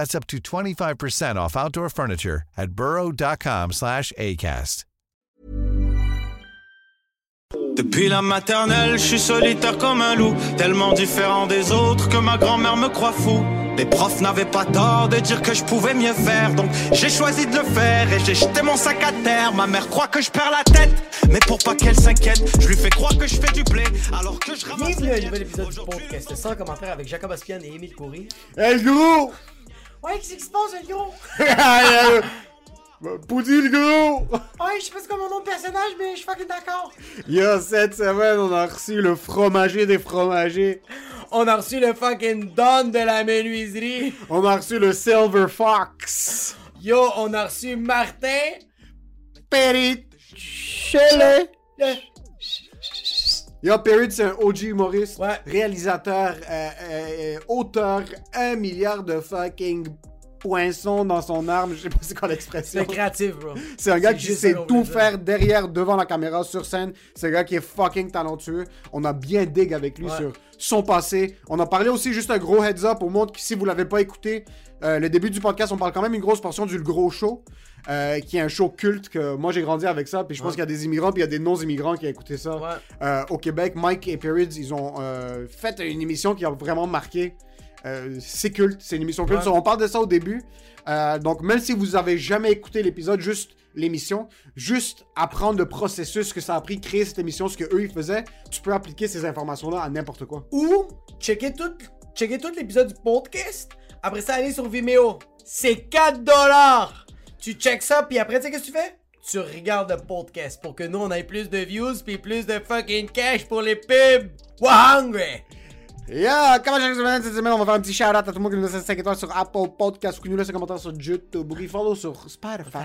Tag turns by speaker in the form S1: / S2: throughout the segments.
S1: That's up to 25% off outdoor furniture at burrow.com slash ACAST.
S2: Depuis la maternelle, je suis solitaire comme un loup, tellement différent des autres que ma grand-mère me croit fou. Les profs n'avaient pas tort de dire que je pouvais mieux faire, donc j'ai choisi de le faire et j'ai jeté mon sac à terre. Ma mère croit que je perds la tête, mais pour pas qu'elle s'inquiète, je lui fais croire que je fais du blé alors que je ramasse.
S3: Bienvenue à un
S2: les
S3: nouvel épisode du podcast sans commentaire avec Jacob Aspian et Émile Coury.
S4: Hey gros!
S3: Ouais, qu'est-ce qui se passe, le gros?
S4: Euh, Poudi le gros!
S3: Ouais, je sais pas c'est quoi mon nom de personnage, mais je suis fucking d'accord.
S4: Yo, cette semaine, on a reçu le fromager des fromagers.
S3: On a reçu le fucking Don de la menuiserie.
S4: On a reçu le Silver Fox.
S3: Yo, on a reçu Martin.
S4: Perry Shelley. Yo, Perry, c'est un OG humoriste,
S3: Ouais.
S4: réalisateur, euh, euh, auteur, un milliard de fucking poinçons dans son arme. Je sais pas c'est quoi l'expression.
S3: C'est créatif, bro.
S4: C'est un gars qui sait tout faire derrière, devant la caméra, sur scène. C'est un gars qui est fucking talentueux. On a bien dig avec lui
S3: Ouais.
S4: sur son passé. On a parlé aussi juste un gros heads up au monde qui, si vous l'avez pas écouté, euh, le début du podcast, on parle quand même une grosse portion du Gros Show, euh, qui est un show culte que moi j'ai grandi avec ça. Puis je pense
S3: Ouais.
S4: qu'il y a des immigrants, puis il y a des non-immigrants qui ont écouté ça.
S3: Ouais.
S4: Euh, au Québec, Mike et Perrids, ils ont euh, fait une émission qui a vraiment marqué. C'est culte, c'est une émission culte.
S3: Ouais.
S4: On parle de ça au début. Donc, même si vous avez jamais écouté l'épisode, juste l'émission, juste apprendre le processus que ça a pris créer cette émission, ce que eux ils faisaient, tu peux appliquer ces informations-là à n'importe quoi.
S3: Ou, checker tout, checker tout l'épisode du podcast. Après ça, aller sur Vimeo. C'est 4 dollars. Tu check ça, puis après, tu sais qu'est-ce que tu fais? Tu regardes le podcast pour que nous, on ait plus de views, puis plus de fucking cash pour les pubs. We're hungry.
S4: Yeah, comment chaque semaine, cette semaine, on va faire un petit shout-out à tout le monde qui nous laisse 5 étoiles sur Apple Podcast ou qui nous laisse un commentaire sur YouTube ou follow sur Spotify.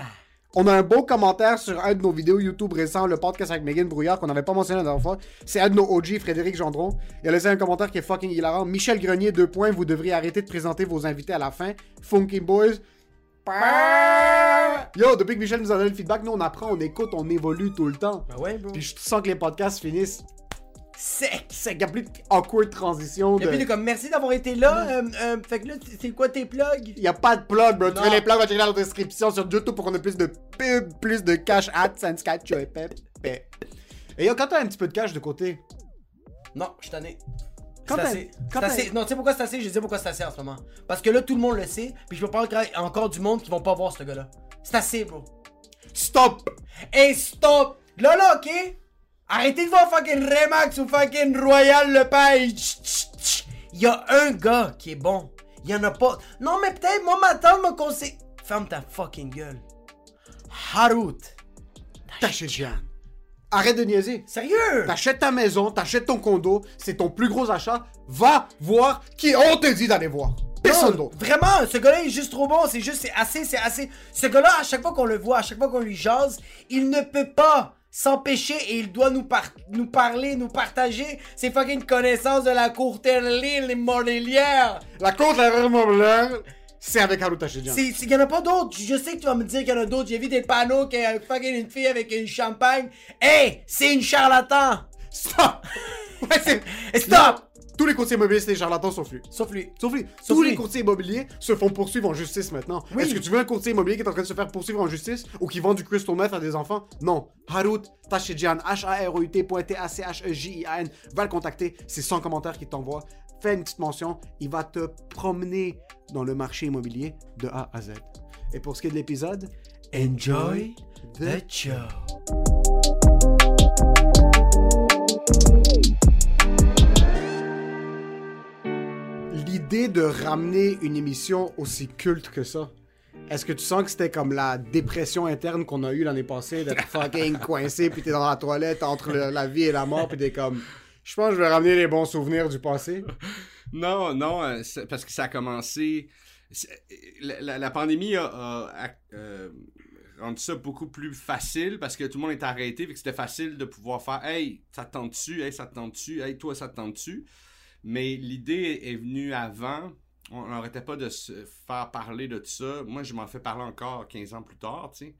S4: On a un beau commentaire sur un de nos vidéos YouTube récents, le podcast avec Megan Brouillard, qu'on n'avait pas mentionné la dernière fois. C'est un de nos OG, Frédéric Gendron. Il a laissé un commentaire qui est fucking hilarant. Michel Grenier, deux points, vous devriez arrêter de présenter vos invités à la fin. Funky Boys. Yo, depuis que Michel nous a donné le feedback, nous on apprend, on écoute, on évolue tout le temps.
S3: Ben ouais, bro.
S4: Puis je sens que les podcasts finissent
S3: Sec.
S4: c'est qu'il n'y a plus de awkward transition.
S3: Et puis, il est comme, merci d'avoir été là. Euh, euh, fait que là, c'est quoi tes plugs?
S4: Il n'y a pas de plug, bro. Tu
S3: Non.
S4: fais les plugs, va checker dans la description sur YouTube pour qu'on ait plus de pub, plus de cash AdSense, catch, et pep, pep. Et yo, quand t'as un petit peu de cash de côté,
S3: Non, je suis tanné.
S4: Quand
S3: C'est assez. Non, tu sais pourquoi c'est assez? Je dire pourquoi c'est assez en ce moment. Parce que là, tout le monde le sait, puis je peux pas encore- encore du monde qui vont pas voir ce gars-là. C'est assez, bro.
S4: stop!
S3: Hey, stop! Là, là, ok? Arrêtez de voir fucking Remax ou fucking Royal Lepage. Il y a un gars qui est bon. Il y en a pas. Non, mais peut-être, moi, ma tante m'a conseillé. Ferme ta fucking gueule. Harut.
S4: T'achètes Jeanne. Arrête de niaiser.
S3: Sérieux?
S4: T'achètes ta maison, t'achètes ton condo, c'est ton plus gros achat. Va voir qui on te dit d'aller voir. Personne d'autre.
S3: Vraiment, ce gars-là est juste trop bon. C'est juste, c'est assez, c'est assez. Ce gars-là, à chaque fois qu'on le voit, à chaque fois qu'on lui jase, il ne peut pas s'empêcher et il doit nous, par- nous parler, nous partager ses fucking connaissances de la courterline, les mordelières.
S4: La côte, la remobilière, c'est avec Haru Tachidjian.
S3: C'est, c'est, y en a pas d'autres. Je sais que tu vas me dire qu'il y en a d'autres. J'ai vu des panneaux qu'il y a fucking une fille avec une champagne. Hey, c'est une charlatan.
S4: Stop! Ouais, c'est...
S3: Stop!
S4: Tous les courtiers immobiliers, c'est des charlatans sauf lui.
S3: Sauf lui.
S4: Sauf lui.
S3: Sauf
S4: Tous
S3: lui.
S4: les courtiers immobiliers se font poursuivre en justice maintenant.
S3: Oui.
S4: Est-ce que tu veux un courtier immobilier qui est en train de se faire poursuivre en justice ou qui vend du crystal meth à des enfants? Non. Harut Tachidjian, H-A-R-O-U-T T-A-C-H-E-J-I-A-N. Va le contacter. C'est son commentaire qui t'envoie fais une petite mention, il va te promener dans le marché immobilier de A à Z. Et pour ce qui est de l'épisode,
S3: enjoy the show.
S4: L'idée de ramener une émission aussi culte que ça, est-ce que tu sens que c'était comme la dépression interne qu'on a eue l'année passée d'être fucking coincé, puis t'es dans la toilette entre la vie et la mort, puis t'es comme je pense que je vais ramener les bons souvenirs du passé.
S5: Non, non, euh, parce que ça a commencé. La, pandémie a, euh, rendu ça beaucoup plus facile parce que tout le monde est arrêté, fait que c'était facile de pouvoir faire Hey, ça te tente-tu? Hey, ça te tente-tu? Hey, toi, ça te tente-tu? Mais l'idée est venue avant. On n'arrêtait pas de se faire parler de tout ça. Moi, je m'en fais parler encore 15 ans plus tard, tu sais,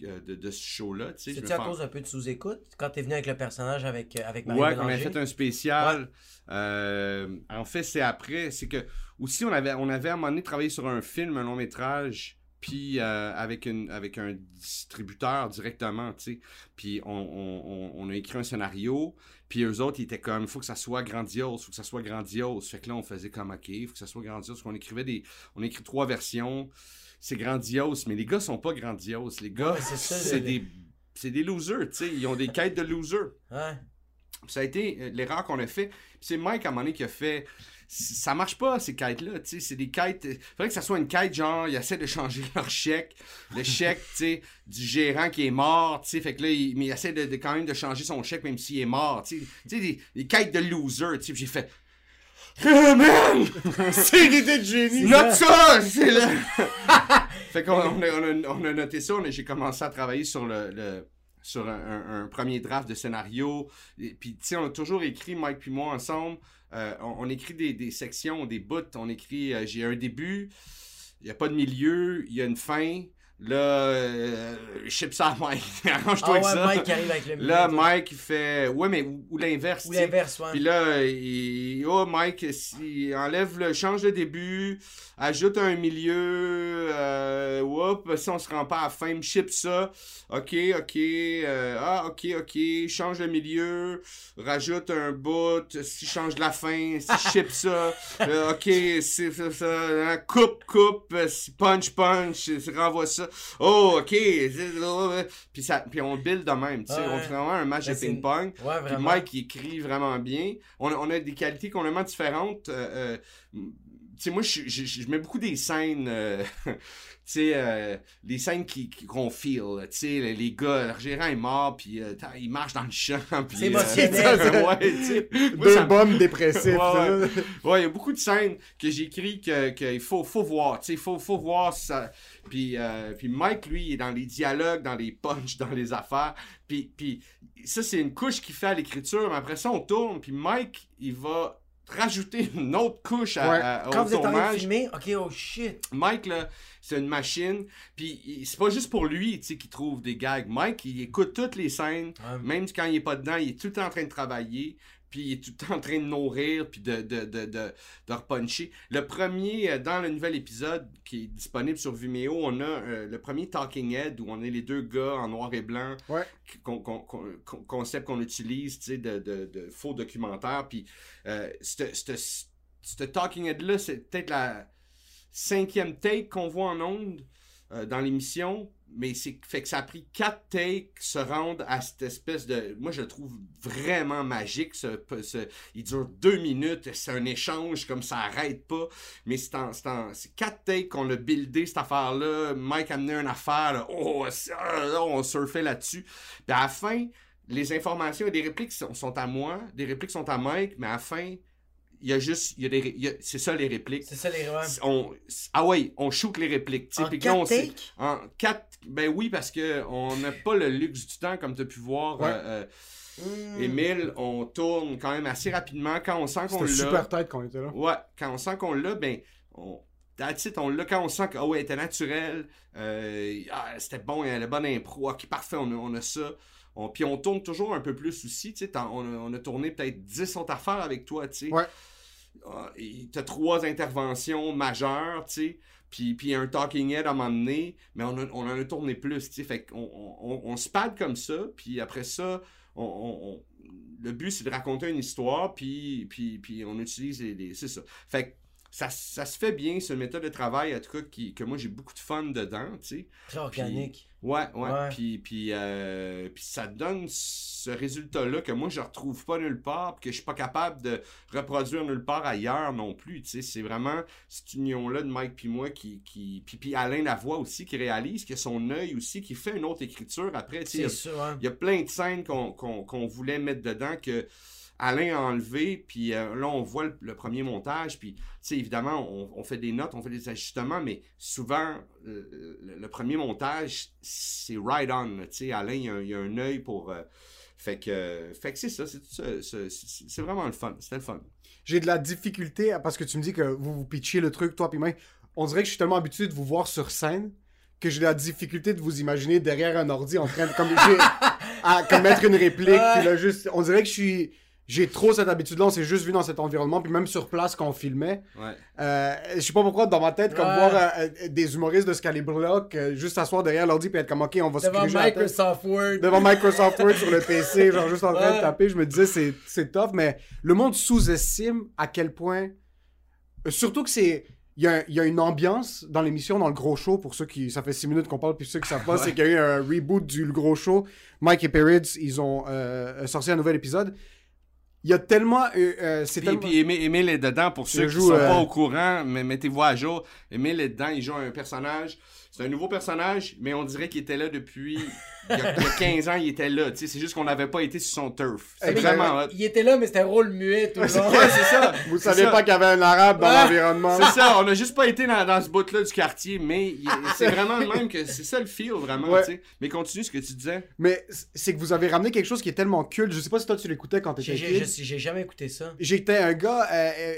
S5: de, de ce show-là. tu me
S3: à cause un peu de sous-écoute? Quand t'es venu avec le personnage avec, euh, avec Marie
S5: Ouais, qu'on
S3: Bélanger?
S5: avait fait un spécial. Euh, en fait, c'est après. C'est que aussi, on avait, on avait à un moment donné travaillé sur un film, un long métrage, puis euh, avec, une, avec un distributeur directement, tu sais. Puis on, on- on- on a écrit un scénario, puis eux autres, ils étaient comme, il faut que ça soit grandiose, il faut que ça soit grandiose. Fait que là, on faisait comme, OK, il faut que ça soit grandiose. On écrivait des. On a écrit trois versions. C'est grandiose, mais les gars sont pas grandioses. Les gars,
S3: Ouais, c'est
S5: des. C'est des losers, tu sais. Ils ont des quêtes de losers.
S3: Ouais.
S5: Ça a été euh, l'erreur qu'on a fait. C'est Mike à un moment donné qui a fait. Ça marche pas, ces quêtes-là. tu sais, C'est des quêtes. Il faudrait que ça soit une quête genre, ils essaient de changer leur chèque. Le chèque, tu sais, du gérant qui est mort. tu sais, Fait que là, il, mais il essaie de, de- quand même de changer son chèque même s'il est mort. Tu sais, Tu sais, des, des quêtes de loser. tu sais, J'ai fait.
S4: C'est une idée de génie.
S5: Note ça! C'est là! fait qu'on on a, on a- on a noté ça, j'ai commencé à travailler sur le, le- sur un, un- un premier draft de scénario. Et Puis, tu sais, on a toujours écrit, Mike puis moi, ensemble. euh, on, on écrit des, des sections, des bouts. On écrit, euh, j'ai un début, il n'y a pas de milieu, il y a une fin. Là, euh, ship ça à Mike. Arrange-toi
S3: Ah
S5: avec
S3: ouais,
S5: ça.
S3: Mike arrive avec le
S5: Là, Mike, il fait. Ouais, mais ou, ou l'inverse.
S3: Ou l'inverse, ouais.
S5: Puis là, il... oh Mike, si... enlève le, change le début, ajoute un milieu, euh, whoop, si on se rend pas à la fin, ship ça, ok, ok, euh, ah, ok, ok, change le milieu, rajoute un bout, si change la fin, si ship ça, euh, ok, c'est ça, hein, coupe, coupe, si punch, punch, renvoie ça, oh, ok, puis ça, puis on build de même, tu sais,
S3: Ouais.
S5: on fait vraiment un match
S3: Ben,
S5: de ping-pong.
S3: Ouais,
S5: Puis. Mike, il écrit vraiment bien. On a, on a des qualités complètement différentes. Euh, euh, sais, moi, je, je, je mets beaucoup des scènes, euh, tu sais, euh, des scènes qui, qui- qu'on feel. Tu sais, les, les gars, le gérant est mort, puis euh, il marche dans le champ. puis,
S3: C'est
S5: euh,
S3: émotionnel.
S5: ouais, tu sais.
S4: Deux
S5: ça
S4: bombes.
S5: Ouais, ouais. Ouais, il y a beaucoup de scènes que j'écris que qu'il faut faut voir, tu sais, faut faut voir ça. Puis euh, puis Mike lui, il est dans les dialogues, dans les punchs, dans les affaires. Puis puis ça c'est une couche qu'il fait à l'écriture, mais après ça on tourne, puis Mike, il va rajouter une autre couche à,
S4: Ouais.
S5: à-
S3: Quand vous êtes en train de
S5: tournage.
S3: filmer, ok, oh shit.
S5: Mike, là, c'est une machine. Puis c'est pas juste pour lui, tu sais, qu'il trouve des gags. Mike, il écoute toutes les scènes.
S3: Ouais.
S5: Même quand il est pas dedans, il est tout le temps en train de travailler. Puis il est tout le temps en train de nourrir, puis de, de, de, de, de repuncher. Le premier, euh, dans le nouvel épisode qui est disponible sur Vimeo, on a euh, le premier Talking Head où on est les deux gars en noir et blanc.
S4: Ouais.
S5: Con- con- con- con- concept qu'on utilise, tu sais, de, de, de faux documentaires. Puis euh, ce Talking Head-là, c'est peut-être la cinquième take qu'on voit en ondes euh, dans l'émission, mais c'est fait que ça a pris quatre takes se rendre à cette espèce de... Moi, je le trouve vraiment magique. Ce, il dure deux minutes, c'est un échange comme ça arrête pas, mais c'est en, quatre takes qu'on a buildé cette affaire-là. Mike a amené une affaire, là, oh, là, on surfait là-dessus. Puis à la fin, les informations et des répliques sont, sont à moi, des répliques sont à Mike, mais à la fin, il y a juste... il y a des ré- il y a- C'est ça les répliques.
S3: C'est ça les ouais.
S5: On, ah ouais, on shoot les répliques.
S3: En
S5: on
S3: quatre?
S5: En quatre. Ben oui, parce que on n'a pas le luxe du temps, comme tu as pu voir.
S4: Ouais.
S5: euh, euh,
S3: Hmm.
S5: Émile, on tourne quand même assez rapidement. Quand on sent qu'on l'a.
S4: super tête quand on était là.
S5: Ouais, quand on sent qu'on l'a, ben. On... That's it, on l'a quand on sent que, ouais, elle était naturelle, euh, ah, c'était bon, il y a la bonne impro, ok, parfait, on a, on a ça. On, puis on tourne toujours un peu plus aussi, tu sais, on, a- on a tourné peut-être 10 autres affaires avec toi, tu sais.
S4: Ouais.
S5: Ah, T'as trois interventions majeures, tu sais, puis, puis un talking head à un moment donné, mais on, a- on en a tourné plus, tu sais, fait qu'on on, on, on se pad comme ça, puis après ça, on- le but c'est de raconter une histoire, puis, puis, puis on utilise les, les- c'est ça. Fait que ça, ça se fait bien, une méthode de travail, en tout cas, qui, que moi j'ai beaucoup de fun dedans, tu sais.
S3: Très organique.
S5: Ouais, ouais.
S3: Ouais.
S5: Puis, puis, euh, puis ça donne ce résultat-là que moi je retrouve pas nulle part, puis que je suis pas capable de reproduire nulle part ailleurs non plus. Tu sais, c'est vraiment cette union-là de Mike puis moi qui, qui puis, puis Alain Lavoie aussi qui réalise, qui a son œil aussi, qui fait une autre écriture après. Tu sais,
S3: C'est ça, hein.
S5: il y a plein de scènes qu'on qu'on- qu'on voulait mettre dedans que Alain a enlevé, puis euh, là, on voit le, le premier montage, puis, tu sais, évidemment, on, on fait des notes, on fait des ajustements, mais souvent, le, premier montage, c'est right on, tu sais, Alain, il y a, il a un œil pour... euh, fait que, fait que c'est ça, c'est c'est- vraiment le fun, c'était le fun.
S4: J'ai de la difficulté parce que tu me dis que vous vous pitchez le truc, toi puis moi. On dirait que je suis tellement habitué de vous voir sur scène que j'ai de la difficulté de vous imaginer derrière un ordi en train de comme, à, comme mettre une réplique. Puis là, juste, on dirait que je suis. J'ai trop cette habitude-là, on s'est juste vu dans cet environnement, puis même sur place quand on filmait.
S5: Ouais.
S4: Euh, je sais pas pourquoi, dans ma tête, comme
S3: Ouais.
S4: voir euh, euh, des humoristes de ce calibre-là, que juste s'asseoir derrière l'ordi puis être comme, ok, on va se
S3: Devant
S4: la tête
S3: Microsoft Word.
S4: devant Microsoft Word sur le PC, genre juste en train de taper, je me disais c'est c'est tough, mais le monde sous-estime à quel point, euh, surtout que c'est, il y, a il y a une ambiance dans l'émission, dans le gros show, pour ceux qui, ça fait 6 minutes qu'on parle, puis ceux qui savent pas,
S5: Ouais.
S4: c'est qu'il y a eu un reboot du le gros show. Mike et Perrids, ils ont euh, sorti un nouvel épisode. Il y a tellement, euh, euh, c'est
S5: Puis,
S4: tellement...
S5: puis est dedans, pour ceux qui
S4: joue,
S5: sont
S4: euh,
S5: pas au courant, mais mettez-vous à jour. Émile est dedans, il joue un personnage. C'est un nouveau personnage, mais on dirait qu'il était là depuis... Il y, a, il y a 15 ans, il était là. tu sais, C'est juste qu'on n'avait pas été sur son turf. C'est vraiment hot.
S3: Il était là, mais c'était un rôle muet tout le long.
S5: Ouais, c'est ça.
S4: Vous saviez
S5: ça.
S4: pas qu'il y avait un arabe dans
S3: Ouais.
S4: l'environnement.
S5: C'est ça, on a juste pas été dans, dans ce bout-là du quartier, mais il- c'est vraiment le même que c'est ça le feel, vraiment,
S4: Ouais.
S5: tu sais. Mais continue ce que tu disais.
S4: Mais c'est que vous avez ramené quelque chose qui est tellement culte. Je sais pas si toi tu l'écoutais quand t'étais
S3: j'ai-
S4: kid.
S3: j'ai- j'ai jamais écouté ça.
S4: J'étais un gars. euh, euh,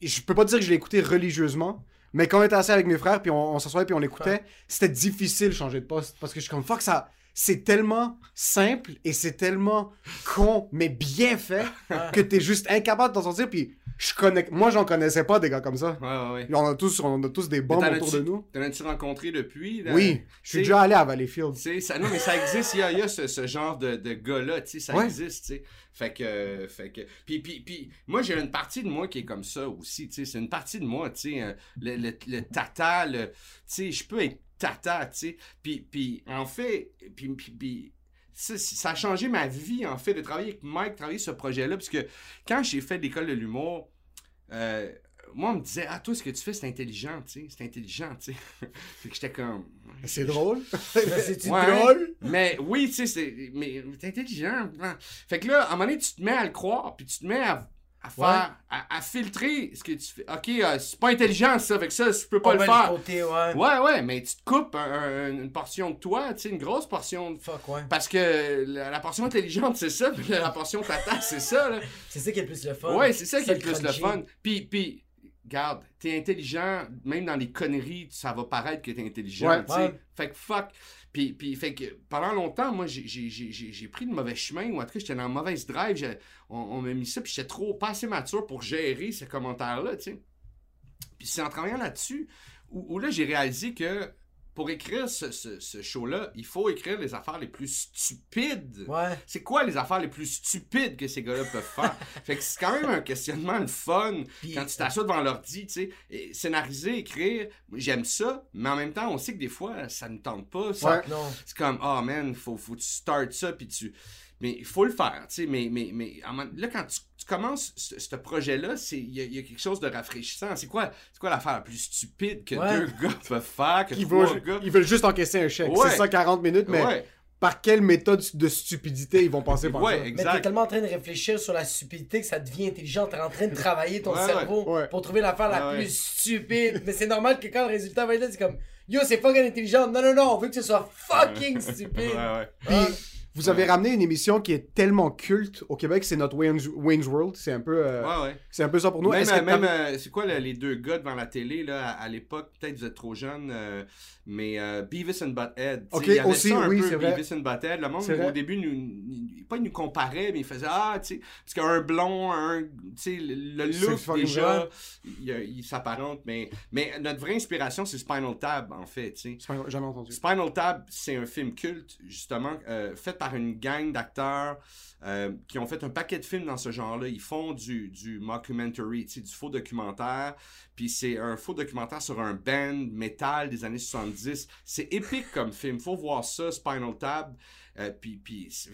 S4: je peux pas dire que je l'ai écouté religieusement, mais quand on était assis avec mes frères, puis on, on s'assoyait, puis on l'écoutait, c'était difficile de changer de poste. Parce que je suis comme, fuck, ça. C'est tellement simple et c'est tellement con, mais bien fait, que t'es juste incapable d'en sortir. Puis je connais. Moi, j'en connaissais pas des gars comme ça.
S5: Ouais, ouais, ouais.
S4: On a tous, on a tous des bombes autour de nous.
S5: T'en as-tu rencontré depuis? là?
S4: Oui, je suis déjà allé à Valleyfield.
S5: Ça, non, mais ça existe, il y a, il y a ce, ce genre de, de gars-là, tu sais, ça
S4: Ouais.
S5: existe, tu sais. Fait que, fait que, puis, puis, puis, moi, j'ai une partie de moi qui est comme ça aussi, tu sais, c'est une partie de moi, tu sais, euh, le, le, le tata, le, tu sais, je peux être tata, tu sais, puis, puis, en fait, puis, puis, puis, ça, ça a changé ma vie, en fait, de travailler avec Mike, travailler sur ce projet-là, parce que quand j'ai fait l'école de l'humour, euh, moi, on me disait, ah, toi, ce que tu fais, c'est intelligent, tu sais, c'est intelligent, tu sais. fait que j'étais comme...
S4: C'est drôle.
S3: C'est-tu
S5: Ouais.
S3: drôle?
S5: Mais oui, tu sais, c'est. Mais t'es intelligent. Fait que là, à un moment donné, tu te mets à le croire, puis tu te mets à, à faire. À, à filtrer ce que tu fais. Ok, euh, c'est pas intelligent ça, que ça, je peux pas
S3: On
S5: le faire.
S3: côté, ouais.
S5: Ouais, ouais, mais tu te coupes un- un- une portion de toi, tu sais, une grosse portion. de-
S3: Fuck, ouais.
S5: Parce que la, la portion intelligente, c'est ça, puis la portion tata, c'est ça, là.
S3: C'est ça qui est le plus le fun.
S5: Ouais, c'est ça qui est le plus le fun. Puis, puis, garde, t'es intelligent, même dans les conneries, ça va paraître que t'es intelligent,
S4: Ouais.
S5: tu sais.
S3: Ouais.
S5: Fait que fuck. Puis, puis, fait que pendant longtemps, moi, j'ai- j'ai j'ai- j'ai- j'ai pris le mauvais chemin, ou en tout cas, j'étais dans le mauvaise drive. On, on m'a mis ça, puis j'étais trop, pas assez mature pour gérer ces commentaires-là, tu sais. Puis c'est en travaillant là-dessus où, où là, j'ai réalisé que pour écrire ce, ce- ce show-là, il faut écrire les affaires les plus stupides.
S3: Ouais.
S5: C'est quoi les affaires les plus stupides que ces gars-là peuvent faire? fait que c'est quand même un questionnement le fun quand tu t'assois devant l'ordi, tu sais. Et Scénariser, écrire, j'aime ça, mais en même temps, on sait que des fois, ça ne tente pas. ça-
S4: Ouais.
S3: Non.
S5: C'est comme, oh man, faut, faut que tu startes ça, puis tu. Mais il faut le faire, tu sais. Mais, mais, mais là, quand tu, tu commences ce, ce projet-là, c'est- il y, a- il y a quelque chose de rafraîchissant. C'est quoi, c'est quoi l'affaire la plus stupide que
S3: Ouais.
S5: deux gars peuvent faire, que
S4: Ils
S5: trois
S4: veulent,
S5: gars.
S4: ils veulent juste encaisser un chèque.
S5: Ouais.
S4: C'est ça 40 minutes, mais
S5: Ouais,
S4: par quelle méthode de stupidité ils vont passer par
S5: ouais,
S4: ça?
S3: Mais t'es tellement en train de réfléchir sur la stupidité que ça devient intelligent. T'es en train de travailler ton
S5: Ouais,
S3: cerveau
S4: ouais.
S3: Pour trouver l'affaire la plus stupide. Mais c'est normal que quand le résultat va être là, c'est comme Yo, c'est fucking intelligent. Non, non, non, on veut que ce soit fucking stupide.
S5: Ouais, ouais.
S4: Puis, Vous avez ramené une émission qui est tellement culte au Québec, c'est notre Wayne's, Wayne's World. C'est un peu, euh,
S5: Ouais, ouais.
S4: c'est un peu ça pour nous.
S5: Même, euh, euh, c'est quoi le- les deux gars devant la télé là, à, à l'époque, peut-être vous êtes trop jeunes, euh, mais euh, Beavis and Butthead.
S4: Ok,
S5: il y avait
S4: aussi,
S5: ça un
S4: oui,
S5: peu,
S4: c'est vrai.
S5: Beavis and Butthead. Le monde au début, nous, nous- pas il nous comparait, mais il faisait ah, tu sais, parce qu'un blond, un, tu sais, le, look déjà, il, il s'apparente, mais, mais notre vraie inspiration c'est Spinal Tap en fait, tu sais.
S4: Jamais entendu.
S5: Spinal Tap, c'est un film culte, justement, euh, fait par une gang d'acteurs euh, qui ont fait un paquet de films dans ce genre-là. Ils font du, du mockumentary, tu sais, du faux documentaire. Puis c'est un faux documentaire sur un band metal des années 70. C'est épique comme film. Faut voir ça, Spinal Tap. Euh, puis puis c'est-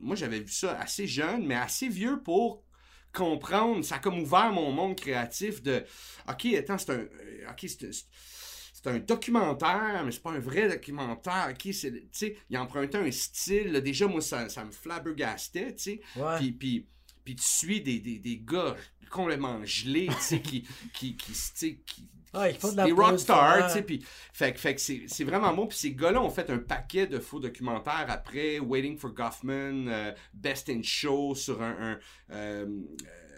S5: moi, j'avais vu ça assez jeune, mais assez vieux pour comprendre. Ça a comme ouvert mon monde créatif de... OK, attends, c'est un... euh, OK, c'est... c'est- c'est un documentaire, mais c'est pas un vrai documentaire. Ok, c'est, tu sais, il empruntait un style. là, déjà, moi, ça, ça me flabbergastait, tu sais.
S3: Ouais.
S5: Puis, puis, puis tu suis des, des, des gars complètement gelés, tu sais, qui, qui, qui, qui,
S3: ils font de la
S5: des rockstars, tu sais, puis fait, que- fait que c'est c'est vraiment bon. Puis ces gars-là ont fait un paquet de faux documentaires après, Waiting for Goffman, euh, Best in Show sur un, un, euh,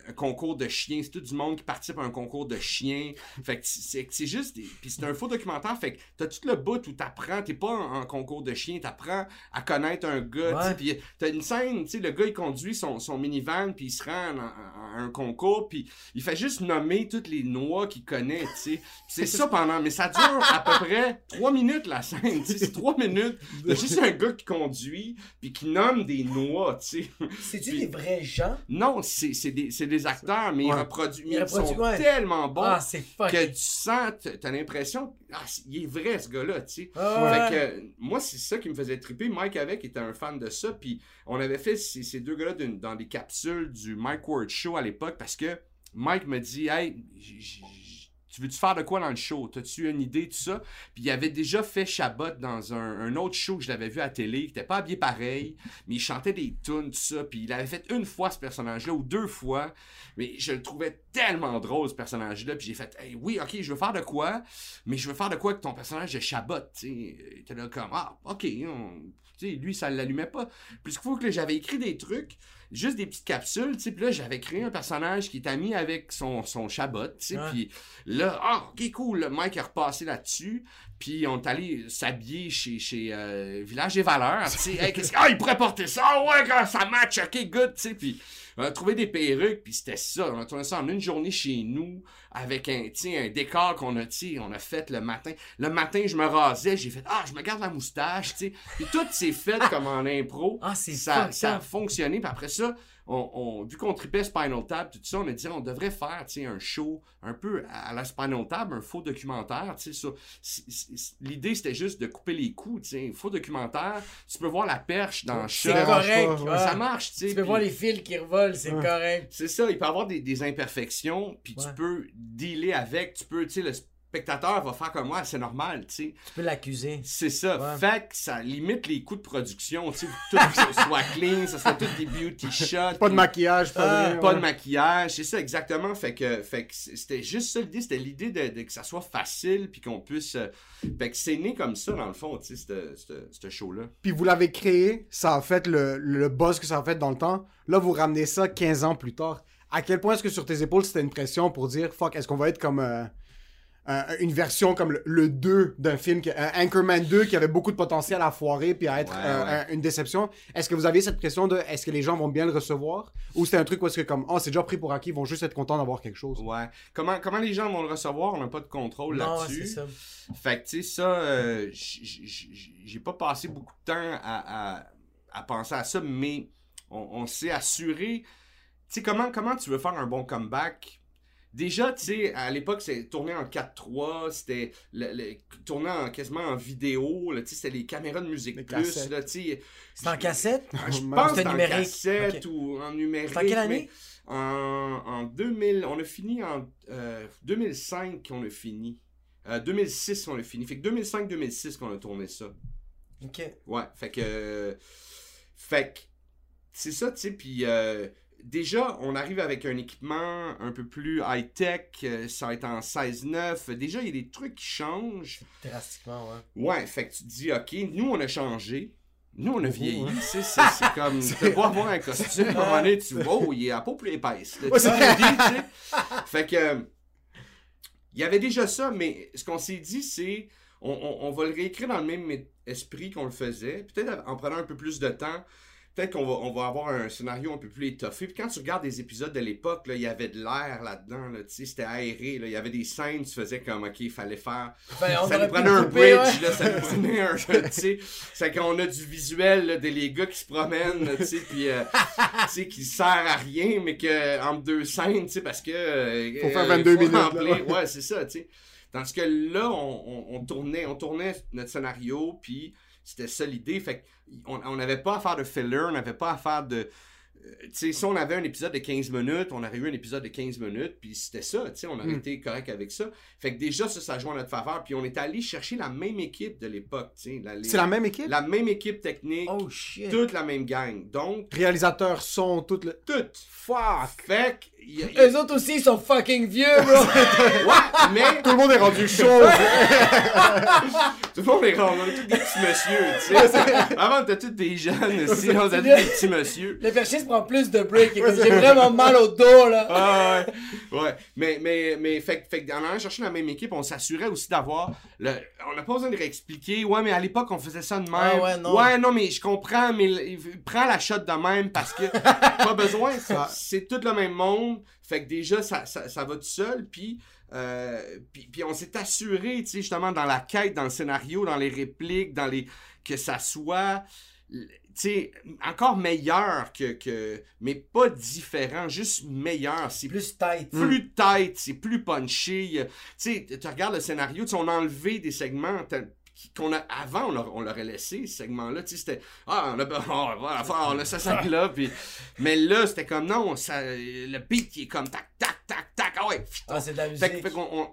S5: un concours de chiens. C'est tout du monde qui participe à un concours de chiens. Fait que c'est c'est juste... des- Puis c'est un faux documentaire, fait que t'as tout le bout où t'apprends, t'es pas en, en concours de chiens, t'apprends à connaître un gars, puis t'as une scène, tu sais, le gars, il conduit son, son minivan, puis il se rend à, à- à un concours, puis il fait juste nommer toutes les noix qu'il connaît, tu sais. C'est ça pendant, mais ça dure à peu près trois minutes la scène. C'est trois minutes de juste un gars qui conduit, puis qui nomme des noix, tu sais.
S3: C'est-tu des vrais gens?
S5: Non, c'est des, c'est des acteurs, mais ils
S4: Ouais.
S5: reproduisent,
S3: Ils
S5: ils
S3: reproduisent,
S5: sont
S3: ouais.
S5: tellement bons
S3: ah,
S5: que tu sens, t'as l'impression, ah, il est vrai ce gars-là, tu sais.
S3: Ah, ouais.
S5: Fait que, moi, c'est ça qui me faisait triper. Mike avec était un fan de ça. Puis on avait fait ces, ces deux gars-là dans des capsules du Mike Ward Show à l'époque parce que Mike me dit Hey, tu veux-tu faire de quoi dans le show? T'as-tu une idée, tout ça? Puis il avait déjà fait Chabot dans un, autre show que je l'avais vu à télé, qui était pas habillé pareil, mais il chantait des tunes, tout ça. Puis il avait fait une fois ce personnage-là ou deux fois. Mais je le trouvais tellement drôle, ce personnage-là. Puis j'ai fait, oui, ok, je veux faire de quoi, mais je veux faire de quoi avec ton personnage de Chabot, tu sais? Là comme, ah, ok, on- lui, ça l'allumait pas. Puis faut que j'avais écrit des trucs, juste des petites capsules, tu sais. Puis là, j'avais créé un personnage qui est ami avec son, son Chabot, tu sais. Puis là, ah, ok, cool, le Mike est repassé là-dessus. Puis on est allé s'habiller chez, chez euh, Village des Valeurs, tu sais. Hey, ah, il pourrait porter ça, ah ouais, ça match, ok, good, tu sais. Puis on a trouvé des perruques, puis c'était ça. On a tourné ça en une journée chez nous, avec un, un décor qu'on a, on a fait le matin. Le matin, je me rasais, j'ai fait, ah, je me garde la moustache, tu sais. Puis tout s'est fait comme en impro.
S3: Ah, c'est
S5: ça,
S3: fucked
S5: ça a fonctionné. Puis après ça, on, on- vu qu'on tripait Spinal Tap, tout ça, on a dit, on devrait faire, tu sais, un show un peu à la Spinal Tap, un faux documentaire, tu sais, ça. C'est- c'est- L'idée, c'était juste de couper les coups, tu sais. Un faux documentaire, tu peux voir la perche dans le
S3: C'est
S5: chat.
S3: correct.
S4: pas, ouais.
S3: ouais.
S5: Ça marche, tu
S3: peux voir les fils qui revolent, c'est
S4: Ouais.
S3: correct.
S5: c'est ça, il peut y avoir des, des imperfections, puis
S3: Ouais.
S5: tu peux dealer avec, tu peux, tu sais, le spectateur va faire comme moi, c'est normal, tu sais.
S3: Tu peux l'accuser.
S5: C'est ça,
S3: Ouais.
S5: fait que ça limite les coûts de production, tu sais, tout que ce soit clean, ça soit tout des beauty shots.
S4: Pas de maquillage, pas
S3: Ah,
S4: de rien,
S5: pas de maquillage, c'est ça exactement. Fait que, fait que c'était juste ça l'idée, c'était l'idée de, de que ça soit facile puis qu'on puisse. euh, fait que c'est né comme ça dans le fond, tu sais, ce show-là.
S4: Puis vous l'avez créé, ça a fait le, le buzz que ça a fait dans le temps. Là, vous ramenez ça 15 ans plus tard. À quel point est-ce que sur tes épaules, c'était une pression pour dire, fuck, est-ce qu'on va être comme euh, un- une version comme le, le 2 d'un film, qui- un Anchorman 2 qui avait beaucoup de potentiel à foirer puis à être
S5: Ouais,
S4: euh,
S5: ouais.
S4: un- une déception. Est-ce que vous aviez cette pression de, est-ce que les gens vont bien le recevoir? Ou c'était un truc où est-ce que comme, oh, c'est déjà pris pour acquis, ils vont juste être contents d'avoir quelque chose?
S5: Ouais. Comment, comment les gens vont le recevoir, on n'a pas de contrôle
S3: Non,
S5: là-dessus.
S3: c'est ça.
S5: Fait que, tu sais, ça, euh, j'ai pas passé beaucoup de temps à, à- à penser à ça, mais on, on s'est assuré. Tu sais, comment, comment tu veux faire un bon comeback? Déjà, tu sais, à l'époque, c'est tourné en 4-3, c'était le, le- tourné en, quasiment en vidéo, là, tu sais, c'était les caméras de musique
S4: Les
S5: plus,
S4: cassettes.
S5: là, tu sais.
S3: C'est en cassette?
S5: Je
S4: man.
S5: pense que
S3: C'était
S5: c'est en
S3: numérique.
S5: cassette ou en numérique.
S3: En quelle année?
S5: En, en 2000, on a fini en euh, 2005 qu'on a fini. Euh, 2006 on a fini. Fait que 2005-2006 qu'on a tourné ça.
S3: Ok.
S5: Ouais, fait que... euh, fait que... C'est ça, tu sais, puis... euh, déjà, on arrive avec un équipement un peu plus high-tech. euh, ça va être en 16-9. Déjà, il y a des trucs qui changent.
S3: Drastiquement, ouais.
S5: Ouais, fait que tu te dis, OK, nous, on a changé. Nous, on a vieilli.
S4: ouais.
S5: C'est, c'est, c'est comme, tu avoir un costume, à un moment donné, tu vois, oh, il est à peau plus épaisse. là.
S4: Ouais,
S5: Tu sais. Fait que, il y avait déjà ça, mais ce qu'on s'est dit, c'est, on, on- on va le réécrire dans le même esprit qu'on le faisait, peut-être en prenant un peu plus de temps, peut-être qu'on va, on va avoir un scénario un peu plus étoffé. Puis quand tu regardes des épisodes de l'époque, là, il y avait de l'air là-dedans, là, tu sais, c'était aéré, là. il y avait des scènes, tu faisais comme, ok, il fallait faire...
S3: Ben,
S5: ça nous prenait un
S3: couper,
S5: bridge,
S3: ouais.
S5: là, ça nous prenait un... tu sais, c'est qu'on a du visuel, là, des les gars qui se promènent, tu sais, puis, euh, tu sais, qui sert à rien, mais que entre deux scènes, tu sais, parce que... euh,
S4: Faut faire
S5: euh,
S4: 22 minutes, là,
S5: remplir-
S4: ouais.
S5: ouais, c'est ça, tu sais. Tandis que là, on, on- on tournait, on tournait notre scénario, puis c'était ça l'idée. Fait on n'avait pas à faire de filler, on n'avait pas à faire de. Euh, sais, si on avait un épisode de 15 minutes, on aurait eu un épisode de 15 minutes, puis c'était ça, tu sais, on aurait
S4: Mm.
S5: été correct avec ça. Fait que déjà, ça, ça joue en notre faveur, puis on est allé chercher la même équipe de l'époque, tu sais.
S4: C'est la même équipe?
S5: la même équipe technique,
S3: Oh shit.
S5: toute la même gang. Donc,
S4: Réalisateur, son, tout le...
S5: toute.
S4: Fuck!
S5: Fait que. il y a- il y a-
S3: Eux autres aussi, ils sont fucking vieux, bro.
S5: Ouais, mais.
S4: Tout le monde est rendu chaud!
S5: Tout le monde est rond, on est tous des petits messieurs, tu sais. Avant, on était tous des jeunes aussi, on était tous des petits messieurs.
S3: Le perchiste prend plus de break. J'ai vraiment mal au dos, là.
S5: Ah ouais, ouais. Mais, mais, mais, fait, en allant chercher la même équipe, on s'assurait aussi d'avoir le. On n'a pas besoin de réexpliquer. Ouais, mais à l'époque, on faisait ça de même.
S3: Ah ouais, non.
S5: mais je comprends, mais prends la shot de même parce que pas besoin. ça- C'est tout le même monde. Fait que déjà, ça, ça, ça va tout seul. Puis. euh, puis, puis on s'est assuré, tu sais, justement, dans la quête, dans le scénario, dans les répliques, dans les. que ça soit. Tu sais, encore meilleur que, que. Mais pas différent, juste meilleur. C'est
S3: Plus tight.
S5: plus tight, c'est plus punché. il y a- Tu sais, tu regardes le scénario, tu sais, on a enlevé des segments qu'on a avant on leur- on l'aurait laissé ce segment là tu sais c'était ah on a on ça ça là puis mais là c'était comme non ça le beat qui est comme tac tac tac tac ah ouais
S3: Ah, c'est de la musique.
S5: que- fait qu'on on,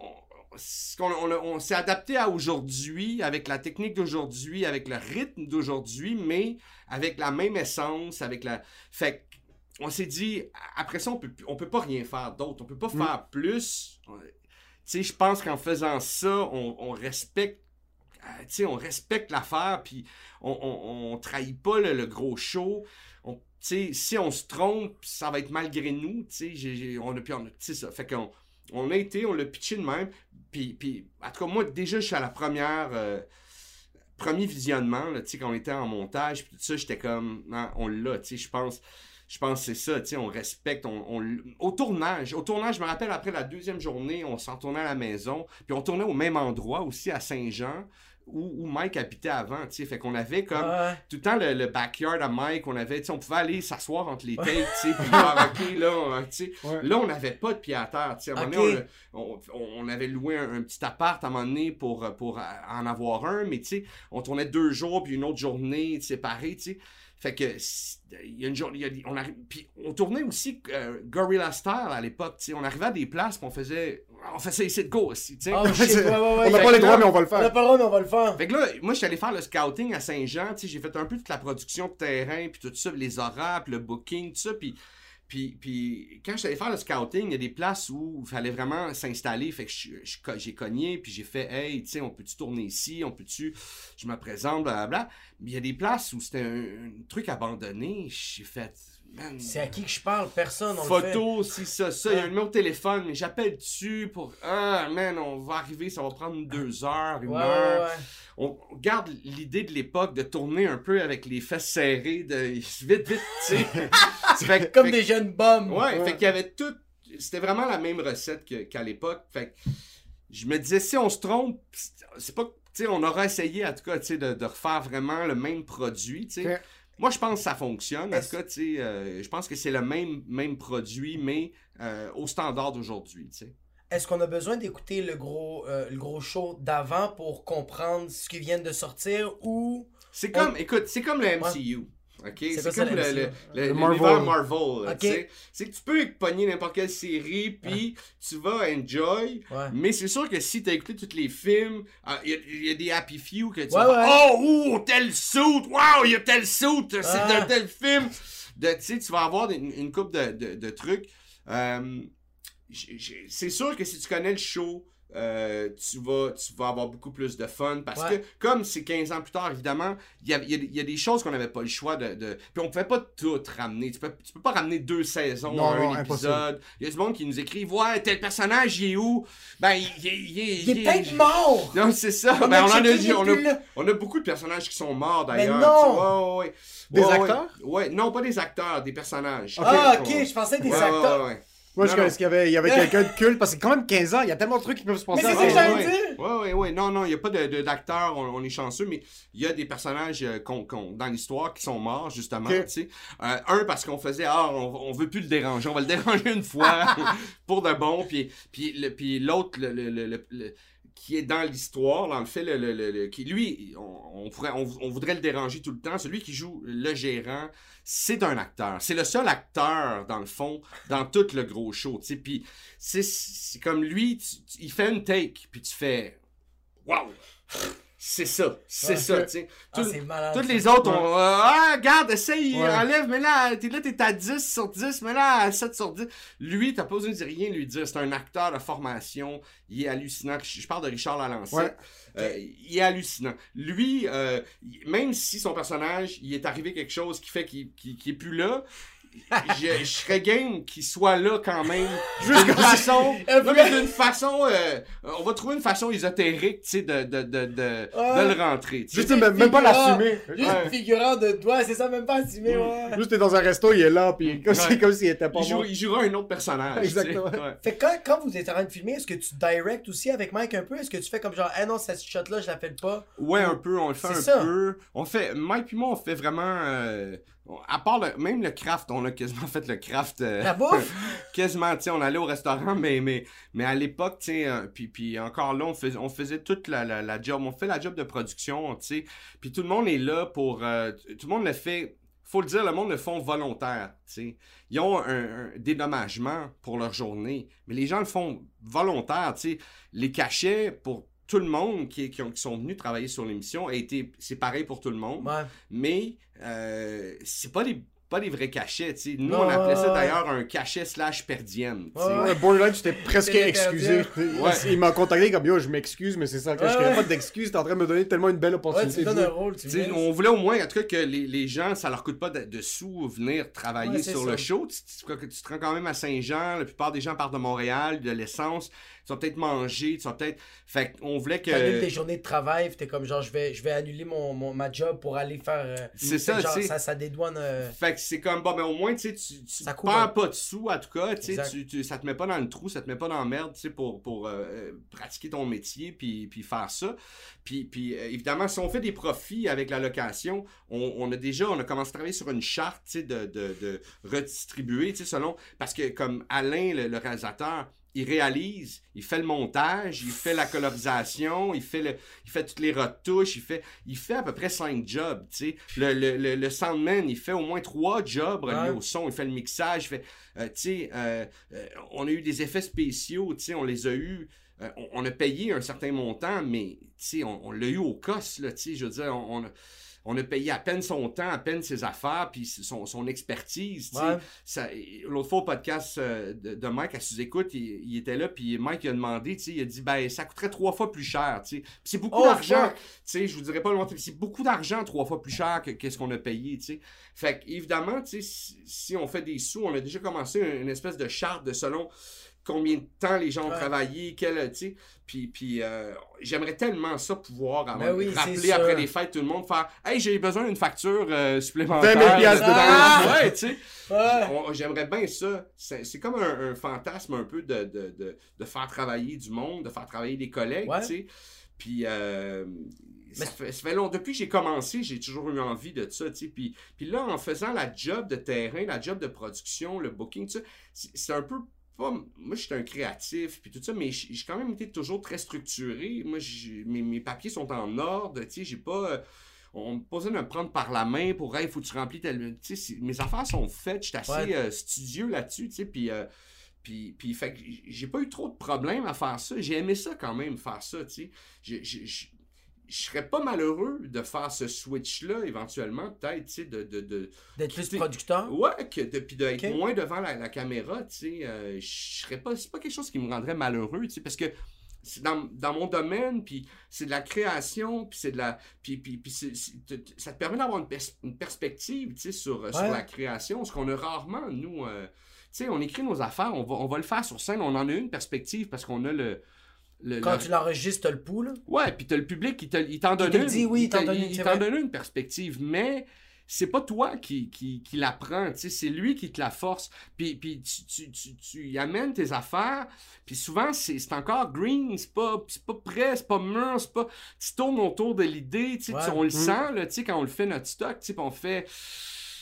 S5: on s'est adapté à aujourd'hui, avec la technique d'aujourd'hui, avec le rythme d'aujourd'hui, mais avec la même essence, avec la. Fait on s'est dit, après ça, on peut, on peut pas rien faire d'autre. On peut pas faire plus. Tu sais, je pense qu'en faisant ça, on, on respecte. euh, on respecte l'affaire, puis on, on, on trahit pas le, le gros show. On, tu sais, si on se trompe, ça va être malgré nous. Tu sais, j'ai- j'ai- on a, on ça. Fait qu'on on a été, on l'a pitché de même. Puis, puis, en tout cas, moi, déjà, je suis à la première. euh, premier visionnement, quand on était en montage, puis tout ça, j'étais comme, non, on l'a, je pense. Je pense que c'est ça, tu on respecte, on, on au tournage, au tournage, je me rappelle après la deuxième journée, on s'en tournait à la maison, puis on tournait au même endroit aussi à Saint-Jean, où, où Mike habitait avant, tu sais, fait qu'on avait comme,
S3: Ouais.
S5: tout le temps le, le backyard à Mike, on avait, tu sais, on pouvait aller s'asseoir entre les takes, tu sais, puis là, on- tu sais,
S4: Ouais.
S5: là, on n'avait pas de pied à terre, tu sais, à un moment donné, on, on- on avait loué un, un petit appart à un moment donné pour, pour en avoir un, mais tu sais, on tournait deux jours, puis une autre journée séparée, tu sais, fait que, il y a une journée, a on puis on tournait aussi euh, Gorilla Style à l'époque, tu sais, on arrivait à des places, puis on faisait, on faisait ici de go aussi, tu sais.
S3: Oh shit, ouais, ouais, ouais.
S4: on n'a pas les droits, mais on va le
S3: On n'a
S4: faire.
S3: pas le droit, mais on va le faire.
S5: Fait que là, moi, je suis allé faire le scouting à Saint-Jean, tu sais, j'ai fait un peu toute la production de terrain, puis tout ça, les horaires, puis le booking, tout ça, puis... Puis, puis quand allé faire le scouting, il y a des places où il fallait vraiment s'installer. Fait que j'ai cogné, puis j'ai fait Hey, tu sais, on peut-tu tourner ici? On peut-tu. Je me présente, blablabla. Mais il y a des places où c'était un, truc abandonné. J'ai fait
S3: C'est à qui que je parle? Personne, on le fait.
S5: photo, si ça, ça. Il y a un numéro de téléphone, mais j'appelle dessus pour. Ah, man, on va arriver, ça va prendre deux heures, une
S3: Ouais,
S5: heure
S3: ouais, ouais.
S5: on garde l'idée de l'époque de tourner un peu avec les fesses serrées, de vite, vite, tu sais.
S3: Comme
S5: fait
S3: des jeunes bums.
S5: que- Ouais, fait qu'il y avait tout. C'était vraiment la même recette qu'à l'époque. Fait que je me disais, si on se trompe, c'est pas. Tu sais, on aura essayé, en tout cas, tu sais, de, de refaire vraiment le même produit, tu sais. Moi, je pense que ça fonctionne. En
S3: Est-ce-
S5: tout cas, tu sais, euh, je pense que c'est le même, même produit, mais euh, au standard d'aujourd'hui, tu sais.
S3: Est-ce qu'on a besoin d'écouter le gros, euh, le gros show d'avant pour comprendre ce qui vient de sortir ou.
S5: C'est comme, écoute, c'est comme le MCU. OK?
S3: C'est
S5: C'est
S3: quoi ça,
S5: comme
S3: le
S5: le, le, le-
S4: Le
S5: l'univers
S4: Marvel.
S5: Marvel. C'est que tu peux pogner n'importe quelle série, puis tu vas enjoy.
S3: Ouais.
S5: Mais c'est sûr que si tu as écouté tous les films, ah, il y, a- il y a des happy few que tu
S3: Ouais,
S5: vas Oh, ouh, tel suit! Wow, il y a tel suit! C'est
S3: Ah.
S5: un tel film! De- Tu sais, tu vas avoir une, une coupe de, de, de trucs. Euh, c'est sûr que si tu connais le show, euh, tu, vas, tu vas avoir beaucoup plus de fun parce
S3: Ouais.
S5: que, comme c'est 15 ans plus tard, évidemment, il y a, il y a- y a des choses qu'on n'avait pas le choix de, de- Puis on pouvait pas tout ramener. Tu peux, tu peux pas ramener deux saisons
S4: Non,
S5: un
S4: non,
S5: épisode. Il y a du monde qui nous écrit Ouais, tel personnage, il est où Ben, il, il- il est.
S3: Il est peut-être mort!
S5: Non, c'est ça.
S3: On
S5: Ben,
S3: a
S5: on, en a, dit- on, a, on beaucoup de personnages qui sont morts
S3: Mais
S5: d'ailleurs.
S3: non!
S5: tu sais. Ouais, ouais, ouais.
S4: Des acteurs?
S5: Ouais, non, pas des acteurs, des personnages.
S3: Ah, ok, je pensais des
S5: Ouais, ouais,
S3: acteurs.
S4: Moi,
S5: Non,
S4: je
S5: non.
S4: connais qu'il y avait, il y avait quelqu'un de culte parce que quand même 15 ans, il y a tellement de trucs qui peuvent se passer.
S3: Mais c'est ça que j'allais dire.
S5: Ouais, ouais, ouais. Non, non, il n'y a pas de- de- d'acteurs, on, on est chanceux, mais il y a des personnages euh, qu'on- qu'on- dans l'histoire qui sont morts, justement,
S4: Ok.
S5: tu sais. Euh, un, parce qu'on faisait, ah, on, on veut plus le déranger, on va le déranger une fois, pour de bon, puis, puis, le- puis l'autre, le, le- le- le- le- qui est dans l'histoire, dans le fait, le, le- le- qui, lui, on, on voudrait le déranger tout le temps, celui qui joue le gérant, c'est un acteur. C'est le seul acteur, dans le fond, dans tout le gros show. Puis c'est- comme lui, il fait une take, puis tu fais Waouh! C'est ça, c'est ça, tu sais.
S3: Ah,
S5: toutes les autres, on, euh, ah, regarde, essaye,
S4: Ouais.
S5: enlève, mais là, t'es là, t'es à 10 sur 10, mais là, à 7 sur 10. Lui, t'as pas besoin de dire rien lui dire. C'est un acteur de formation. Il est hallucinant. Je je parle de Richard Lalancet.
S4: Ouais.
S5: Euh, il est hallucinant. Lui, euh, même si son personnage, il est arrivé quelque chose qui fait qu'il est plus là, je, je serais game qu'il soit là quand même. Juste d'une façon.
S3: Un
S5: non,
S3: peu.
S5: mais d'une façon. euh, on va trouver une façon ésotérique, tu sais, de, de, de, de,
S3: Ouais.
S5: de le rentrer.
S4: Juste même, même pas l'assumer.
S3: Juste
S5: Ouais.
S3: figurant de toi, c'est ça, même pas assumé, ouais.
S4: Juste t'es dans un resto, il est là, puis comme,
S5: Ouais.
S4: c'est comme s'il était pas
S5: Il, joue- il jouera un autre personnage.
S4: Exactement.
S5: Ouais.
S3: Fait que quand, quand vous êtes en train de filmer, est-ce que tu direct aussi avec Mike un peu? Est-ce que tu fais comme genre, ah non, cette shot-là, je la fais pas?
S5: Ouais, un peu, on le fait un
S3: ça.
S5: peu. On fait, Mike puis moi, on fait vraiment, euh, à part le, même le craft, on a quasiment fait le craft. euh,
S3: La bouffe?
S5: quasiment, tu sais, on allait au restaurant, mais, mais, mais à l'époque, tu sais, euh, puis, puis encore là, on faisait, on faisait toute la, la, la job, on fait la job de production, tu sais, puis tout le monde est là pour, euh, tout le monde le fait, faut le dire, le monde le font volontaire, tu sais. Ils ont un, un dédommagement pour leur journée, mais les gens le font volontaire, tu sais. Les cachets pour tout le monde qui, qui, ont- qui sont venus travailler sur l'émission a été, c'est pareil pour tout le monde
S3: Ouais.
S5: mais euh, c'est pas des pas des vrais cachets, tu sais. Nous,
S3: Non,
S5: on appelait ça d'ailleurs un cachet slash per diem, tu sais.
S3: Ouais,
S4: Borderline, tu t'es presque excusé.
S5: Ouais.
S4: Il m'a contacté comme yo, je m'excuse, mais c'est ça. que
S3: Ouais,
S4: je connais pas d'excuses. T'es en train de me donner tellement une belle
S3: Ouais,
S4: opportunité.
S3: tu
S4: de
S3: rôle, tu
S5: sais, on voulait au moins, en tout cas, que les, les gens, ça leur coûte pas de, de sous venir travailler sur
S3: ça.
S5: le show. Tu- tu te rends quand même à Saint-Jean, la plupart des gens partent de Montréal, de l'essence. Tu vas peut-être manger, tu vas peut-être... Fait qu'on voulait que...
S3: T'annules tes journées de travail, t'es comme genre, je vais, je vais annuler mon, mon- ma job pour aller faire. euh,
S5: C'est ça,
S3: genre, ça, ça dédouane. euh,
S5: Fait que c'est comme, bon, mais au moins, tu sais, tu, tu
S3: Ça
S5: perds pas de sous, en tout cas, tu tu, ça te met pas dans le trou, ça te met pas dans la merde, tu sais, pour, pour euh, pratiquer ton métier, puis, puis faire ça. Puis, puis évidemment, si on fait des profits avec la location, on, on a déjà, on a commencé à travailler sur une charte, tu sais, de, de, de redistribuer, tu sais, selon, parce que comme Alain, le, le réalisateur, il réalise, il fait le montage, il fait la colorisation, il fait le, il fait toutes les retouches, il fait, il fait à peu près cinq jobs, tu sais. Le, le, le, le soundman, il fait au moins trois jobs reliés
S3: Ouais.
S5: au son, il fait le mixage, il fait, euh, tu sais, euh, euh, on a eu des effets spéciaux, tu sais, on les a eus. euh, on, on a payé un certain montant, mais tu sais, on, on l'a eu au cost, là, tu sais, je veux dire, on, on a, on a payé à peine son temps, à peine ses affaires, puis son, son expertise.
S3: Ouais.
S5: L'autre fois au podcast euh, de, de Mike à sous-écoute, il, il était là, puis Mike il a demandé, il a dit, ben, ça coûterait trois fois plus cher, c'est beaucoup
S3: Oh,
S5: d'argent,
S3: fuck.
S5: tu sais, je vous dirais pas le montant, mais c'est beaucoup d'argent trois fois plus cher que qu'est-ce qu'on a payé, tu sais. Fait évidemment, si, si on fait des sous, on a déjà commencé une, une espèce de charte de selon combien de temps les gens ont
S3: Ouais.
S5: travaillé, quel, tu sais. Puis, puis euh, j'aimerais tellement ça pouvoir avant,
S3: Ben oui,
S5: rappeler après les fêtes tout le monde, faire « Hey, j'ai besoin d'une facture euh, supplémentaire. »
S4: 20 000 piastres de
S3: Ah!
S5: Ouais, tu sais.
S3: Ouais.
S5: J'aimerais bien ça. C'est c'est comme un, un fantasme un peu de, de, de, de faire travailler du monde, de faire travailler des collègues,
S3: Ouais.
S5: tu sais. Puis, euh, ça, fait, ça fait long. Depuis que j'ai commencé, j'ai toujours eu envie de ça, tu sais. Puis, puis là, en faisant la job de terrain, la job de production, le booking, c'est un peu pas... Moi, je suis un créatif, puis tout ça, mais j'ai quand même été toujours très structuré. Moi, mes, mes papiers sont en ordre, tu sais. J'ai pas... euh, on me posait de me prendre par la main pour hey, faut que tu remplis tel. Tu sais, c'est- mes affaires sont faites, je suis assez
S3: Ouais.
S5: euh, studieux là-dessus, tu sais, puis. euh, puis, puis, fait que j'ai pas eu trop de problèmes à faire ça. J'ai aimé ça quand même, faire ça, tu sais. Je- serais pas malheureux de faire ce switch-là, éventuellement, peut-être, tu sais, de, de, de,
S3: D'être plus producteur?
S5: Ouais, que de, puis d'être moins devant la, la caméra, tu sais. euh, je serais pas. C'est pas quelque chose qui me rendrait malheureux, tu sais, parce que c'est dans, dans mon domaine, puis c'est de la création, puis c'est de la. Puis, puis, puis c'est- c'est- ça te permet d'avoir une, pers- une perspective, tu sais, sur, sur
S3: Ouais.
S5: la création, ce qu'on a rarement, nous. euh, tu sais, on écrit nos affaires, on va, on va le faire sur scène, on en a une perspective parce qu'on a le. Le-
S3: Quand
S5: le-
S3: tu l'enregistres, t'as le pouls, là.
S5: Ouais, puis t'as le public qui te- il t'en donne une.
S3: dit, oui, il t'en
S5: te-
S3: donne une,
S5: il
S3: c'est
S5: t'en
S3: vrai.
S5: donne une perspective, mais c'est pas toi qui, qui, qui l'apprends, tu sais, c'est lui qui te la force. Puis, puis tu, tu, tu, tu y amènes tes affaires, puis souvent c'est encore green, c'est pas, c'est pas prêt, c'est pas mûr, c'est pas... Tu tournes autour de l'idée, tu sais,
S3: Ouais.
S5: tu- on le
S4: Mm.
S5: sent, là, tu sais, quand on le fait notre stock, tu sais, puis on fait...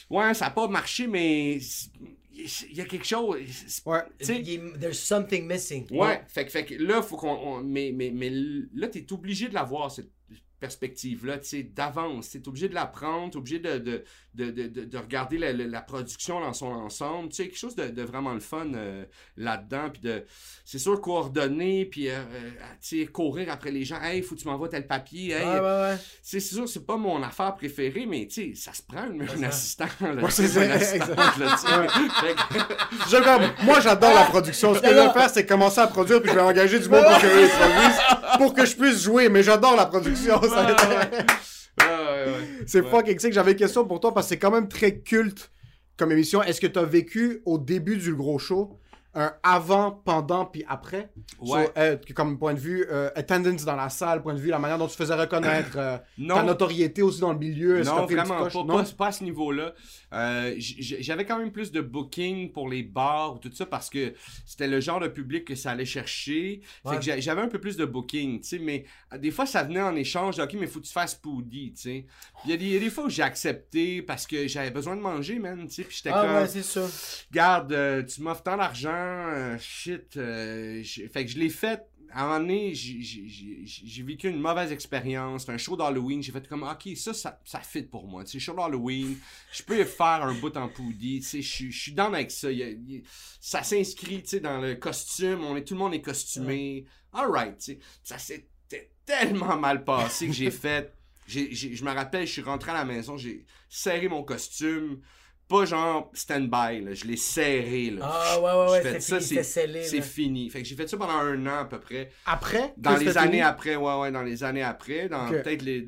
S5: Ouais, ça a pas marché, mais il y a quelque chose...
S4: Ouais.
S3: There's something missing.
S5: Ouais, fait, que- fait que là, faut qu'on. on- mais, mais, mais là, t'es obligé de l'avoir, cette perspective-là, tu sais, d'avance. T'es obligé de la prendre, t'es obligé de, de, de, de, de- de regarder la, production dans son ensemble. Tu sais, quelque chose de, de vraiment le fun euh, là-dedans. Puis de. C'est sûr, coordonner, puis, euh, euh, tu sais, courir après les gens. Hey, faut que tu m'envoies tel papier. Hey,
S3: ouais.
S5: c'est sûr, c'est pas mon affaire préférée, mais tu sais, ça se prend un, un assistant. Là,
S4: Ouais, c'est
S5: un là, que-
S4: Je- comme, moi, j'adore la production. Ce que je vais faire, c'est commencer à produire, puis je vais engager du monde pour produisent, pour que je puisse jouer. Mais j'adore la production. ça-
S5: Ouais, ouais. Ouais, ouais, ouais.
S4: C'est
S5: Ouais.
S4: fucking sick. J'avais une question pour toi, parce que c'est quand même très culte comme émission. Est-ce que tu as vécu au début du gros show? Un avant, pendant, puis après?
S5: Ouais.
S4: So, euh, comme point de vue euh, attendance dans la salle, point de vue la manière dont tu faisais reconnaître euh, ta notoriété aussi dans le milieu.
S5: non vraiment pas,
S4: Non?
S5: pas, pas à ce niveau-là. Euh, J'avais quand même plus de booking pour les bars ou tout ça parce que c'était le genre de public que ça allait chercher.
S3: Ouais.
S5: j'avais un peu plus de booking, tu sais, mais des fois ça venait en échange de OK, mais faut que tu fasses Poody, tu sais. Il y, a des- il y a des fois où j'ai accepté parce que j'avais besoin de manger, man, tu sais. Puis j'étais
S3: Ah
S5: comme,
S3: ouais, c'est ça.
S5: Garde, tu m'offres tant d'argent, euh, shit. euh, fait que je l'ai fait. À un moment donné, j'ai- vécu une mauvaise expérience. C'était un show d'Halloween. J'ai fait comme, OK, ça, ça, ça fit pour moi. Tu sais, show d'Halloween, je peux faire un bout en poudi. Tu sais, je suis- je suis down avec ça. Il y a- il y a- ça s'inscrit, tu sais, dans le costume. On est, tout le monde est costumé. Alright, tu sais. Ça s'était tellement mal passé que j'ai fait. je me rappelle, je suis rentré à la maison, j'ai serré mon costume. Pas genre stand-by, là. Je l'ai serré, là.
S3: Ah ouais, ouais, ouais,
S5: J'ai fait
S3: c'est
S5: ça,
S3: fini.
S5: C'est
S3: là.
S5: fini. Fait que j'ai fait ça pendant un an à peu près.
S4: Après?
S5: Dans les années
S4: fini?
S5: après, ouais, ouais, dans les années après. Dans peut-être les, le-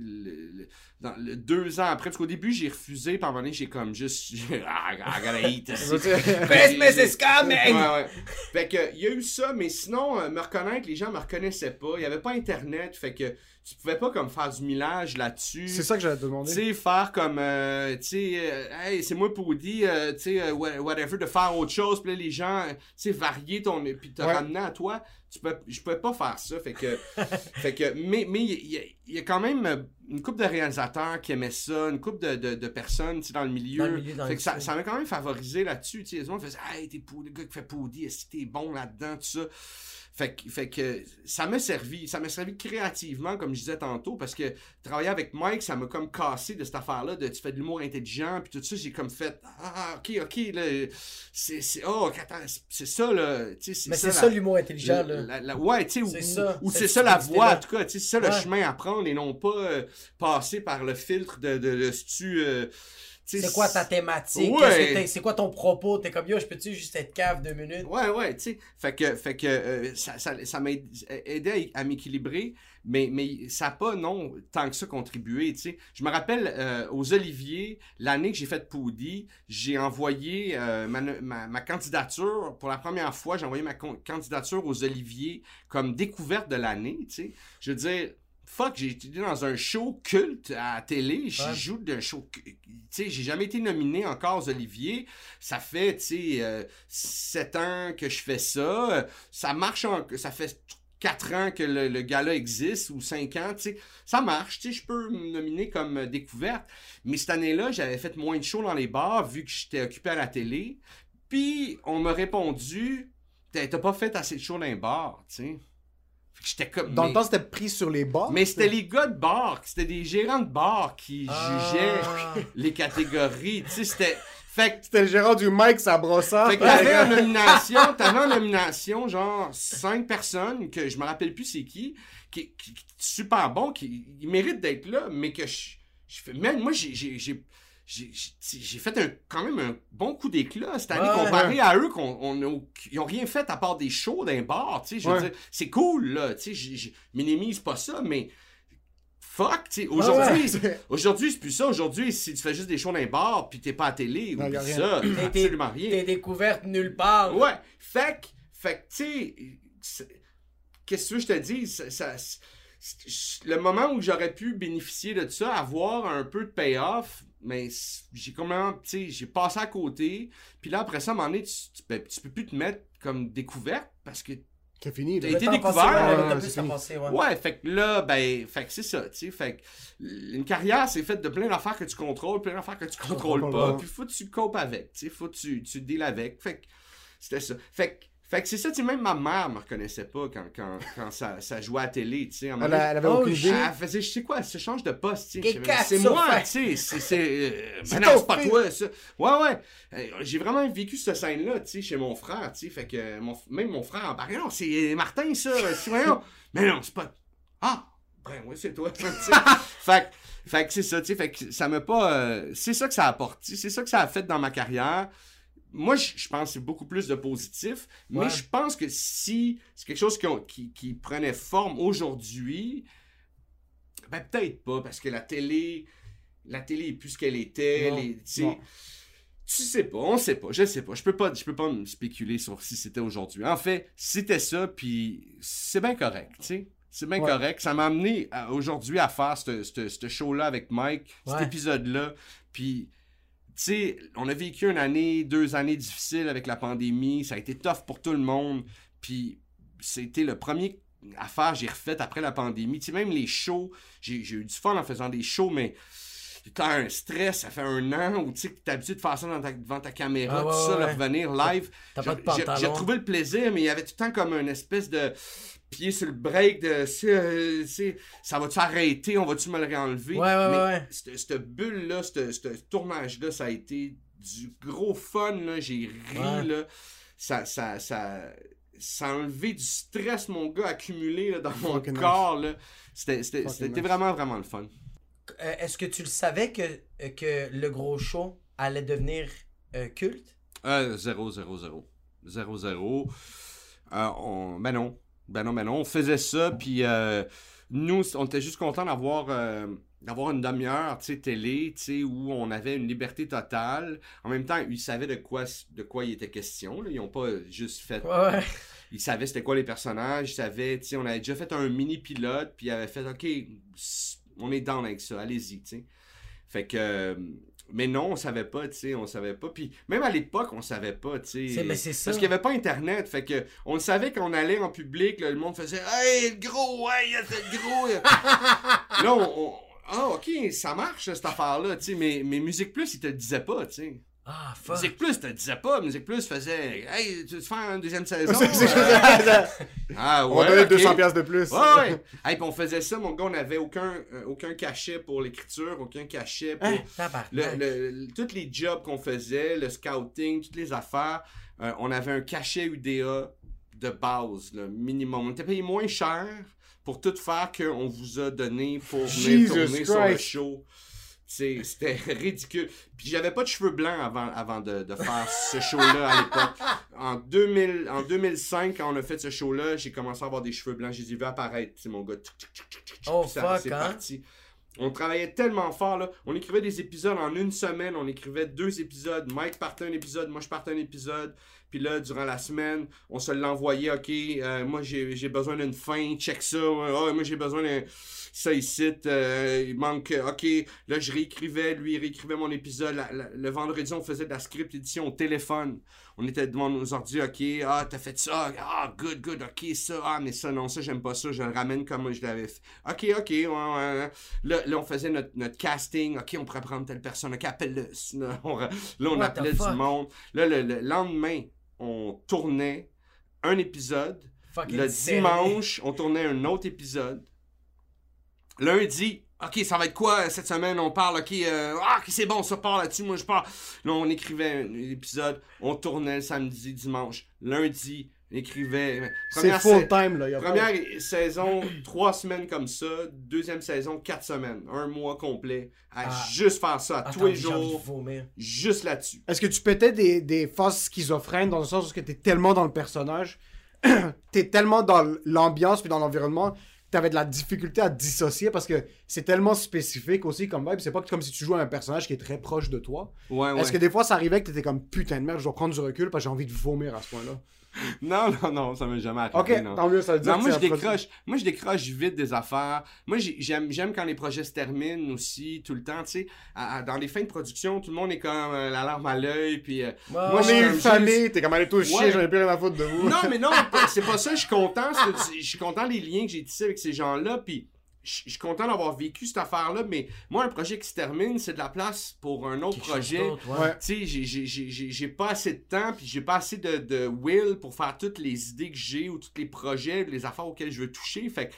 S5: le- dans le deux ans après. Parce qu'au début, j'ai refusé. Un moment donné, j'ai comme juste. ah, I gotta eat.
S3: Christmas is coming!
S5: Ouais, ouais. Fait que, il y a eu ça, mais sinon, euh, me reconnaître, les gens me reconnaissaient pas. Il y avait pas Internet. Fait que tu pouvais pas comme faire du millage là-dessus.
S4: C'est ça que j'allais te
S5: Tu sais, faire comme, euh, tu sais, euh, hey, c'est moi pour dire, euh, tu sais, euh, wha- whatever, de faire autre chose, puis là, les gens, tu sais, varier ton, puis te
S4: Ouais.
S5: ramener à toi, tu peux, je pouvais pas faire ça, fait que, fait que, mais, mais il y, a- il y a quand même une couple de réalisateurs qui aimaient ça, une couple de, de, de personnes, dans le milieu,
S3: Dans le milieu, dans
S5: fait que ça, m'a quand même favorisé là-dessus, tu sais, les gens faisaient, hey, t'es le gars qui fait Poudi, est-ce que t'es bon là-dedans, tout ça. Fait que, fait que ça m'a servi, ça m'a servi créativement, comme je disais tantôt, parce que travailler avec Mike, ça m'a comme cassé de cette affaire-là, de tu fais de l'humour intelligent, puis tout ça, j'ai comme fait, ah, ok, ok, là, c'est, c'est, oh, c'est- ça, là, tu sais,
S3: Mais c'est ça l'humour intelligent,
S5: la-
S3: là.
S5: la- la- ouais, tu sais, ou,
S3: C'est ça,
S5: ou c'est ça la voie, en tout cas, tu sais, c'est ça le chemin à prendre et non pas euh, passer par le filtre de, de, de sais,
S3: C'est quoi ta thématique?
S5: Ouais.
S3: C'est quoi ton propos? T'es comme, yo, je peux-tu juste être cave deux minutes?
S5: Ouais, ouais, tu sais. Fait que, fait que euh, ça, ça, ça m'a aidé à, à m'équilibrer, mais, mais ça n'a pas, non, tant que ça contribué, tu sais. Je me rappelle euh, aux Oliviers, l'année que j'ai fait Poudi, j'ai envoyé euh, ma, ma, ma candidature, pour la première fois, j'ai envoyé ma candidature aux Oliviers comme découverte de l'année, tu sais. Je veux dire, fuck, j'ai été dans un show culte à la télé, je
S3: Ouais.
S5: joue d'un show, tu sais, j'ai jamais été nominé encore aux Oliviers, ça fait, tu sais, euh, sept ans que je fais ça, ça marche, en- ça fait quatre ans que le, le gars-là existe, ou cinq ans, tu sais, ça marche, tu sais, je peux me nominer comme découverte, mais cette année-là, j'avais fait moins de shows dans les bars, vu que j'étais occupé à la télé, puis on m'a répondu, t'as pas fait assez de shows dans les bars, tu sais. J'étais comme...
S4: Dans
S5: mais-
S4: le temps, c'était pris sur les bords.
S5: mais c'était les gars de bar, c'était des gérants de bar qui jugeaient
S3: Ah.
S5: les catégories. Tu sais, c'était. Fait que.
S4: C'était le gérant du Mike, ça brossard.
S5: Fait que t'avais en nomination, t'avais en nomination, genre, cinq personnes, que je me rappelle plus c'est qui, qui, qui, qui- super bon, qui ils méritent d'être là, mais que je, je fais, man, moi, j'ai, j'ai, fait un, quand même un bon coup d'éclat cette année
S3: Ouais.
S5: comparé à eux qu'on on ils ont rien fait à part des shows d'un bar, tu sais,
S4: Ouais.
S5: c'est cool là, tu sais, je- minimise pas ça, mais fuck, tu sais, aujourd'hui, aujourd'hui c'est plus ça, aujourd'hui si tu fais juste des shows d'un bar puis t'es pas à télé,
S4: Non, a rien.
S5: ça, absolument rien.
S3: T'es découverte nulle part.
S5: Ouais, fait que, fait tu sais, qu'est-ce que je te dis, ça, le moment où j'aurais pu bénéficier de ça, avoir un peu de payoff, mais j'ai comment, tu sais, j'ai passé à côté, puis là, après ça, à un moment donné, tu, tu peux, tu peux plus te mettre comme découverte, parce que,
S4: C'est fini.
S5: T'as été découvert,
S3: passé, ouais,
S4: ouais, ouais,
S3: plus
S4: c'est
S3: à
S4: fini.
S3: passer, ouais.
S5: ouais, fait que là, ben, fait que c'est ça, tu sais, fait que une carrière, c'est faite de plein d'affaires que tu contrôles, plein d'affaires que tu contrôles
S4: contrôles
S5: pas,
S4: pas.
S5: puis faut que tu copes avec, tu sais, faut que tu, tu deals avec, fait que c'était ça. Fait que, fait que c'est ça, tu sais, même ma mère me reconnaissait pas quand, quand, quand ça, ça jouait à la télé, tu sais.
S4: Elle, elle avait
S3: Oh,
S4: aucune
S3: shit.
S4: idée.
S5: elle faisait, je sais quoi, se change de poste, tu sais. C'est moi, tu sais, c'est, c'est, euh, pas toi, ça. Ouais, ouais. Euh, J'ai vraiment vécu cette scène-là, tu sais, chez mon frère, tu sais, fait que mon, même mon frère en parlait, non, c'est Martin, ça, c'est voyons. Mais non, c'est pas, ah, ben oui, c'est toi, fait que, fait que c'est ça, tu sais, fait que ça m'a pas, euh, c'est ça que ça a apporté, c'est ça que ça a fait dans ma carrière. Moi, je pense que c'est beaucoup plus de positif, mais
S3: Ouais.
S5: je pense que si c'est quelque chose qui, ont- qui, qui prenait forme aujourd'hui, ben peut-être pas, parce que la télé, la télé est plus ce qu'elle était.
S4: Non,
S5: les- tu sais,
S4: non.
S5: tu sais pas, on sait pas, je sais pas. Je peux pas, je peux pas me spéculer sur si c'était aujourd'hui. En fait, c'était ça, puis c'est bien correct, tu sais. C'est bien
S4: Ouais.
S5: correct. Ça m'a amené aujourd'hui à faire ce show-là avec Mike, cet épisode-là. Puis, sais, on a vécu une année, deux années difficiles avec la pandémie. Ça a été tough pour tout le monde. Puis, c'était le premier affaire que j'ai refait après la pandémie. Tu sais, même les shows, j'ai eu du fun en faisant des shows, mais t'as un stress, ça fait un an où tu sais que t'es habitué de faire ça dans ta- devant ta caméra,
S3: Ah ouais,
S5: tout ça,
S3: ouais,
S5: revenir live.
S3: T'as pas de
S5: J'ai- retrouvé le plaisir, mais il y avait tout le temps comme une espèce de pied sur le break de euh, ça va-tu arrêter, on va-tu me le réenlever?
S3: Ouais, ouais,
S5: mais
S3: ouais.
S5: Cette, bulle-là, ce tournage-là, ça a été du gros fun, là. J'ai ri,
S3: Ouais.
S5: là. Ça, ça, ça, ça a enlevé du stress, mon gars, accumulé là, dans mon
S4: Fucking nice.
S5: corps, là. C'était, vraiment, vraiment le fun.
S3: Euh, Est-ce que tu le savais que, euh, que le gros show allait devenir euh, culte?
S5: Euh, 0, 0, 0. 0, 0. Euh, on... Ben non. Ben non, ben non. On faisait ça, puis euh, nous, on était juste contents d'avoir euh, d'avoir une demi-heure, tu sais, télé, tu sais, où on avait une liberté totale. En même temps, ils savaient de quoi, de quoi il était question. Là. Ils n'ont pas juste fait...
S3: Ouais.
S5: Ils savaient c'était quoi les personnages. Ils savaient, tu sais, on avait déjà fait un mini-pilote, puis ils avaient fait, OK, on est down avec ça, allez-y, tu sais. Fait que... mais non, on savait pas, tu sais, on savait pas. Puis même à l'époque, on savait pas, tu sais. Parce qu'il y avait pas Internet, fait que on savait qu'on allait en public, là, le monde faisait « Hey, le gros, hey, le gros! » Là, on... Ah, OK, ça marche, cette affaire-là, tu sais, mais, mais Musique Plus, ils te le disaient pas, tu sais.
S3: Ah, fuck.
S5: Musique Plus te disait pas. Musique Plus faisait « Hey, tu veux faire une deuxième saison? Euh, Ah
S4: On
S5: ouais,
S4: donnait
S5: ok.
S4: 200 pièces de plus.
S5: Ouais, ouais. Hey, puis on faisait ça, mon gars, on n'avait aucun, euh, aucun cachet pour l'écriture, aucun cachet pour
S3: Hein,
S5: le, le- le- tous les jobs qu'on faisait, le scouting, toutes les affaires. euh, on avait un cachet UDA de base, le minimum. On était payé moins cher pour tout faire qu'on vous a donné pour venir
S4: Jesus
S5: tourner sur le show. C'était ridicule. Puis j'avais pas de cheveux blancs avant, avant de, de faire ce show-là à l'époque. En, 2000, en 2005, quand on a fait ce show-là, j'ai commencé à avoir des cheveux blancs. Je les ai vus apparaître, c'est mon gars.
S3: Oh,
S5: puis ça-
S3: fuck,
S5: c'est
S3: hein?
S5: parti. On travaillait tellement fort, là. On écrivait des épisodes en une semaine. On écrivait deux épisodes. Mike partait un épisode, moi je partais un épisode. Puis là, durant la semaine, on se l'envoyait. OK, euh, moi j'ai j'ai besoin d'une fin, check ça. Ah, moi j'ai besoin d'un. Ça ici, euh, il manque. OK, là je réécrivais, lui il réécrivait mon épisode. La- la- le vendredi, on faisait de la script édition au téléphone. On était devant nos ordi, OK, ah, t'as fait ça, ah, good, good, OK, ça, ah, mais ça, non, ça, j'aime pas ça, je le ramène comme je l'avais fait. OK, OK, ouais, ouais. Là, là, on faisait notre, notre casting, OK, on pourrait prendre telle personne, OK, appelle-le. Là, on, là, on
S3: What
S5: appelait du monde. Là, le, le lendemain, on tournait un épisode.
S3: Fucking
S5: Le dimanche, on tournait un autre épisode. Lundi, OK, ça va être quoi cette semaine? On parle, OK, euh, ah, c'est bon, ça part là-dessus, moi je pars. Là, on écrivait un épisode, on tournait le samedi, dimanche. Lundi, Écrivais.
S4: C'est
S5: Première
S4: full
S5: sa-
S4: time, là. y a pas-
S5: Première saison, trois semaines comme ça. Deuxième saison, quatre semaines. Un mois complet. À
S3: Ah.
S5: juste faire ça, à
S3: Attends,
S5: tous les jours. Juste là-dessus.
S4: Est-ce que tu pétais des, des phases schizophrènes dans le sens où tu es tellement dans le personnage, tu es tellement dans l'ambiance puis dans l'environnement, tu avais de la difficulté à dissocier parce que c'est tellement spécifique aussi comme vibe. C'est pas comme si tu jouais un personnage qui est très proche de toi.
S5: Ouais, ouais.
S4: Est-ce que des fois ça arrivait que tu étais comme putain de merde, je dois prendre du recul parce que j'ai envie de vomir à ce point-là?
S5: Non, non, non, ça m'est jamais arrivé.
S4: Ok,
S5: non.
S4: tant mieux, ça veut dire
S5: Non,
S4: que
S5: moi je décroche. Moi je décroche vite des affaires. Moi j'ai- j'aime j'aime quand les projets se terminent aussi tout le temps, tu sais. À- à- Dans les fins de production, tout le monde est comme euh, la larme à l'œil puis euh,
S3: Moi,
S5: Moi,
S4: On
S5: je suis
S4: est une famille, t'es comme allé tous chier, j'en ai plus rien à foutre de vous.
S5: Non, mais non, c'est pas ça. Je suis content. Je suis content des liens que j'ai tissés avec ces gens-là. Puis je suis content d'avoir vécu cette affaire-là. Mais moi, un projet qui se termine, c'est de la place pour un autre
S3: quelque
S5: projet.
S3: ouais.
S5: Tu sais, j'ai- j'ai- j'ai j'ai- j'ai pas assez de temps, puis j'ai pas assez de, de will pour faire toutes les idées que j'ai ou tous les projets, les affaires auxquelles je veux toucher. Fait que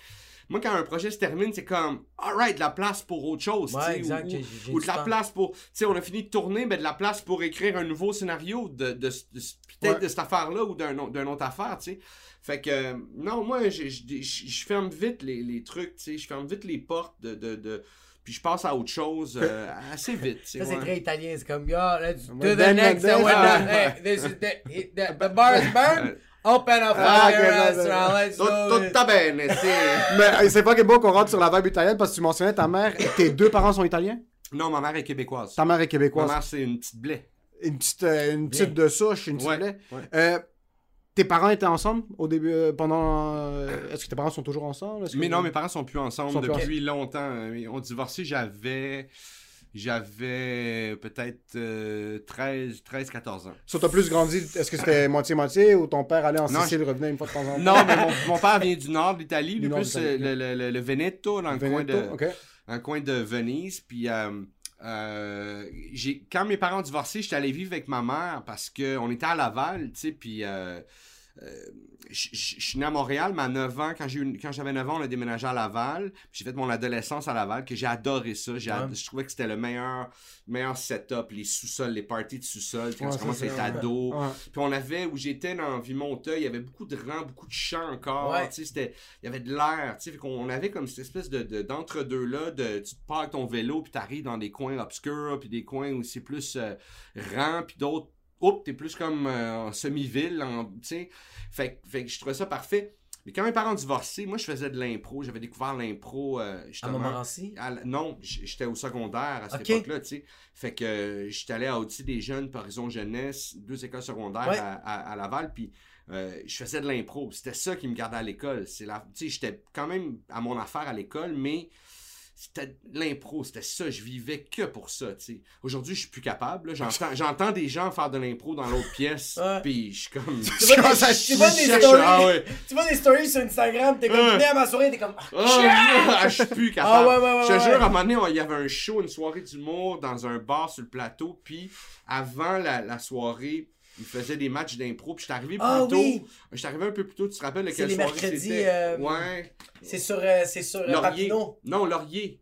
S5: moi, quand un projet se termine, c'est comme, alright, de la place pour autre chose.
S3: Ouais, exact,
S5: Ou, de la
S3: temps.
S5: place pour. Tu sais, on a fini de tourner, mais de la place pour écrire un nouveau scénario de, de, de- peut-être
S4: Ouais.
S5: de cette affaire-là ou d'une autre affaire, tu sais. Fait que, non, moi, je, je, je- je ferme vite les, les trucs, tu sais. Je ferme vite les portes de. de, de- puis je passe à autre chose euh, assez vite, tu sais.
S3: Ça, c'est
S5: ouais.
S3: très italien. C'est comme, yo, let's do the next.
S4: ah.
S3: done. Hey, this is the, the, the bar is burned. Open up
S4: Ah,
S3: restaurant. Let's
S5: Tout,
S3: do
S5: tout ta bene.
S4: Mais c'est pas que beau qu'on rentre sur la vibe italienne parce que tu mentionnais ta mère, tes deux parents sont italiens?
S5: Non, ma mère est québécoise.
S4: Ta mère est
S5: Ma
S4: québécoise.
S5: mère, c'est une petite blé.
S4: Une petite, euh, une petite de souche, une petite
S5: Ouais,
S4: lait.
S5: ouais.
S4: Euh, tes parents étaient ensemble au début, euh, pendant. euh, Est-ce que tes parents sont toujours ensemble? Que-
S5: Mais non, mes parents sont plus ensemble
S4: Sont plus
S5: depuis longtemps. Euh, Ils ont divorcé, j'avais. J'avais peut-être euh, 13, 13, 14 ans.
S4: So, t'as plus grandi, est-ce que c'était moitié-moitié ou ton père allait en
S5: Non,
S4: Sicile, revenait une fois de temps en temps?
S5: Non, mais mon, mon père vient du nord de l'Italie, plus euh, le, le, le, Veneto, dans le, coin de, dans le coin de Venise. Puis euh, quand mes parents ont divorcé, j'étais allé vivre avec ma mère parce qu'on était à Laval, tu sais, puis euh, je je- je suis né à Montréal, mais à 9 ans, quand, j'ai eu- quand j'avais 9 ans, on a déménagé à Laval. Puis J'ai fait mon adolescence à Laval, que j'ai adoré ça. J'ai ad-
S3: Ouais.
S5: Je trouvais que c'était le meilleur, meilleur setup, les sous-sols, les parties de sous-sol, quand
S4: Ouais,
S5: commences à être ado.
S4: Ouais.
S5: Puis on avait, où j'étais dans Vimonta, il y avait beaucoup de rangs, beaucoup de champs encore. C'était, il y avait de l'air. On avait comme cette espèce de, de- d'entre-deux-là, de, tu te pars avec ton vélo, puis t'arrives dans des coins obscurs, puis des coins où c'est plus euh, rang, puis d'autres, oups, t'es plus comme euh, en semi-ville, en-. Fait, que- fait que je trouvais ça parfait. Mais quand mes parents ont divorcé, moi, je faisais de l'impro. J'avais découvert l'impro, euh,
S3: À. Montmorency?
S5: À non, j'étais au secondaire à cette époque-là, tu sais. Fait que euh, j'étais allé à Outil des Jeunes, par Horizon Jeunesse, deux écoles secondaires
S3: Ouais.
S5: à, à- à Laval, puis euh, je faisais de l'impro. C'était ça qui me gardait à l'école. C'est la, tu sais, j'étais quand même à mon affaire à l'école, mais c'était l'impro, c'était ça. Je vivais que pour ça, tu sais. Aujourd'hui, je suis plus capable. J'entends, j'entends des gens faire de l'impro dans l'autre pièce, puis je suis comme...
S3: Tu vois,
S4: commence à
S3: des, tu vois des
S5: cherche-
S3: stories,
S5: ah ouais.
S3: tu vois des stories sur Instagram, t'es comme venu à ma soirée, t'es comme ah,
S5: Ah, je suis plus capable.
S3: Ah, ouais, ouais, ouais,
S5: je te jure, à un moment donné, on- il y avait un show, une soirée d'humour dans un bar sur le plateau. Puis avant la, la soirée, ils faisaient des matchs d'impro. Puis j'étais arrivé plus
S3: Ah
S5: tôt.
S3: oui.
S5: J'étais arrivé un peu plus tôt. Tu te rappelles de
S3: C'est
S5: quelle
S3: les
S5: soirée
S3: mercredis,
S5: c'était?
S3: euh,
S5: Ouais.
S3: c'est sur euh, c'est sur euh,
S5: Laurier.
S3: Papineau.
S5: Non, Laurier.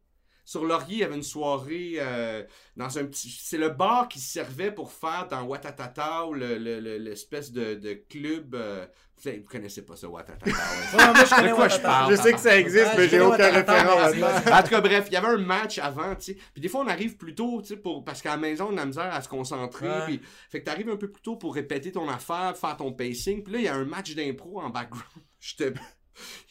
S5: Sur Laurier, il y avait une soirée euh, dans un petit. C'est le bar qui servait pour faire dans Watatata ou le- le- le- l'espèce de, de club. euh, Vous, connaissez pas ça, Watatata. ouais.
S3: Ouais, moi je
S5: De quoi je parle?
S4: Je sais que ça existe,
S3: Ah,
S4: mais
S3: je
S4: j'ai aucun référent.
S5: En tout cas, bref, il y avait un match avant, tu sais. Puis des fois, on arrive plus tôt, tu sais, pour... parce qu'à la maison, on a la misère à se concentrer.
S3: Ouais.
S5: Puis... Fait que t'arrives un peu plus tôt pour répéter ton affaire, faire ton pacing. Puis là, il y a un match d'impro en background. J'étais...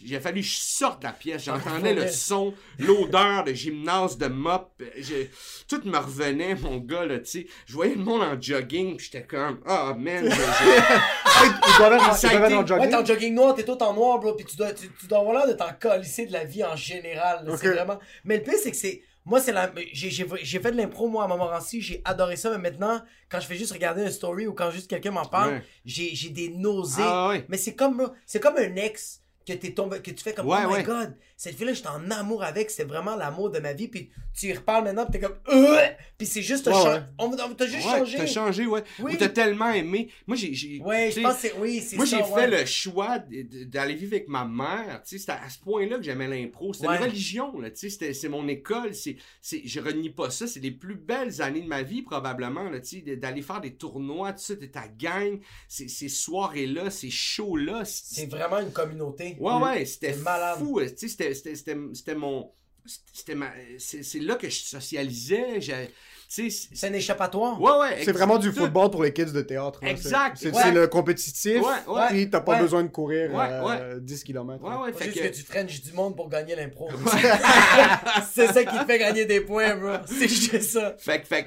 S5: Il a fallu que je sorte de la pièce. J'entendais le son, l'odeur de gymnase, de mop. J'ai- Tout me revenait, mon gars, là, tu sais. Je voyais le monde en jogging, puis j'étais comme, ah, man, j'ai- j'ai-
S4: Ils doivent être en- en
S3: Ouais,
S4: jogging.
S3: t'es en jogging noir, t'es tout en noir, bro, pis tu dois, tu, tu dois avoir l'air de t'en colisser de la vie en général. là. C'est vraiment. Mais le pire, c'est que c'est. Moi, c'est la. J'ai, fait de l'impro, moi, à Montmorency, j'ai adoré ça, mais maintenant, quand je fais juste regarder une story ou quand juste quelqu'un m'en parle,
S5: Ouais.
S3: j'ai, j'ai des nausées.
S5: Ah ouais.
S3: Mais c'est comme, bro, c'est comme un ex que, t'es tombé, que tu fais comme
S5: Ouais,
S3: Oh my
S5: ouais.
S3: god, cette fille-là, j'étais en amour avec, c'est vraiment l'amour de ma vie. Puis tu y reparles maintenant, puis t'es comme Euh! Puis c'est juste,
S4: Ouais,
S3: on, on t'a juste
S5: Ouais,
S3: changé.
S5: T'as changé, ouais.
S3: Oui.
S5: Ou t'as tellement aimé. Moi, j'ai. j'ai-
S3: Ouais,
S5: tu
S3: je
S5: sais,
S3: pense que c'est. Oui, c'est
S5: Moi, j'ai
S3: ouais.
S5: fait le choix d'aller vivre avec ma mère. Tu sais, c'était à ce point-là que j'aimais l'impro. C'était
S3: Ouais.
S5: une religion, là. Tu sais, c'était- c'est mon école. C'est, c'est, je renie pas ça. C'est les plus belles années de ma vie, probablement, là. Tu sais, d'aller faire des tournois, tout ça, de ta gang. Ces, ces soirées-là, ces shows-là.
S3: C'est vraiment une communauté.
S5: Ouais, ouais, c'était fou. Tu sais, c'était- c'était- c'était c'était mon. C'est là que je socialisais. j'ai- Tu sais, c'est-
S3: un échappatoire.
S5: Ouais, ouais.
S4: C'est vraiment du
S5: tout.
S4: football pour les kids de théâtre. là.
S5: Exact,
S4: C'est
S5: ouais.
S4: le compétitif.
S5: Ouais, ouais.
S4: Puis t'as pas
S3: Ouais.
S4: besoin de courir
S5: Ouais,
S4: euh, 10 km.
S5: Ouais, ouais. Fait
S3: Juste
S5: que...
S3: que tu frenches du monde pour gagner l'impro. c'est ça qui te fait gagner des points, bro. C'est juste ça.
S5: Fait que, fait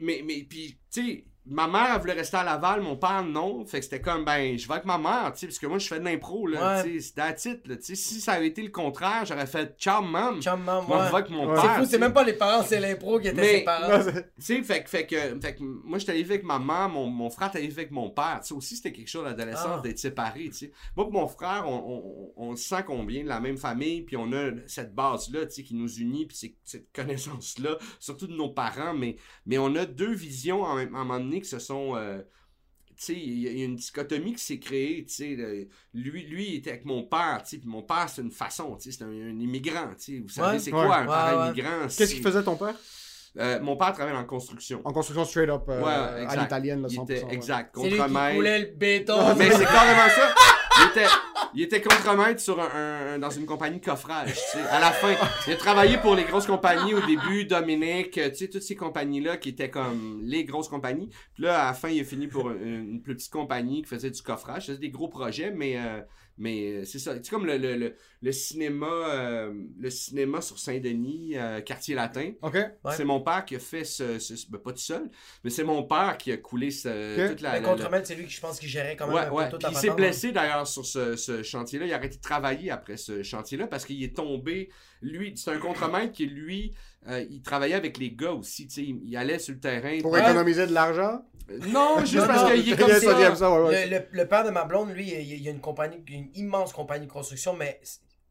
S5: mais, mais, puis, tu sais, ma mère, elle voulait rester à Laval, mon père, non. Fait que c'était comme, ben, je vais avec ma mère, tu sais, parce que moi, je fais de l'impro, là,
S3: Ouais.
S5: tu sais, c'est à titre, là, tu sais. Si ça avait été le contraire, j'aurais fait, ciao, mam.
S3: Chum, maman,
S5: Moi, je vais avec mon
S4: Ouais.
S5: père.
S3: C'est fou, c'est même pas les parents, c'est l'impro qui était
S5: Mais-
S3: ses parents.
S5: Tu sais, fait, que- fait que, fait que moi, j'étais arrivé avec ma mère, mon, mon frère était arrivé avec mon père. Tu sais, aussi, c'était quelque chose l'adolescence
S3: Ah.
S5: d'être séparé, tu sais. Moi et mon frère, on, on, on sent qu'on vient de la même famille, puis on a cette base-là, tu sais, qui nous unit, puis c'est- cette connaissance-là, surtout de nos parents, mais, mais on a deux visions en même- à un moment donné qui se sont... euh, tu sais, il y a une dichotomie qui s'est créée, tu sais, le- lui, lui, il était avec mon père, tu sais, puis mon père, c'est une façon, tu sais, c'est un, un immigrant, tu sais, vous savez,
S3: Ouais.
S5: c'est
S4: Ouais.
S5: quoi un
S3: Ouais,
S5: parent
S3: ouais.
S5: immigrant?
S4: Qu'est-ce
S5: c'est-
S4: qu'il faisait ton père?
S5: Euh, mon père travaille en construction.
S4: En construction straight up euh,
S5: Ouais,
S4: à
S5: exact.
S4: l'italienne, là,
S5: Il
S4: 100%.
S5: était,
S4: ouais.
S5: exact,
S3: C'est lui qui coulait le béton.
S5: Mais c'est carrément ça. Il était, il était contremaître sur dans une compagnie coffrage, tu sais. À la fin, il a travaillé pour les grosses compagnies au début, Dominique, tu sais, toutes ces compagnies-là qui étaient comme les grosses compagnies. Puis là, à la fin, il a fini pour une, une plus petite compagnie qui faisait du coffrage. C'était des gros projets, mais, euh, mais euh, c'est ça. C'est comme le, le, le, le cinéma, euh, le cinéma sur Saint-Denis, euh, quartier latin.
S4: Ok.
S3: Ouais.
S5: C'est mon père qui a fait ce, ce- ben, pas tout seul, mais c'est mon père qui a coulé ce, toute la,
S3: Mais
S5: la-
S3: contre c'est lui qui je pense qu'il gérait quand même
S5: Ouais,
S3: un peu
S5: ouais.
S3: toute
S5: Puis
S3: la
S5: il s'est
S3: patente.
S5: blessé d'ailleurs sur ce, ce chantier-là. Il a arrêté de travailler après ce chantier-là parce qu'il est tombé. Lui, c'est un contremaître qui, lui, euh, il travaillait avec les gars aussi. tu sais, Il, il allait sur le terrain.
S4: Pour
S5: Ouais.
S4: économiser de l'argent?
S5: Euh, Non, juste parce qu'il est
S4: il
S5: comme
S4: y a ça, ouais, ouais.
S3: Le, le- le père de ma blonde, lui, il, il y a une compagnie, une immense compagnie de construction, mais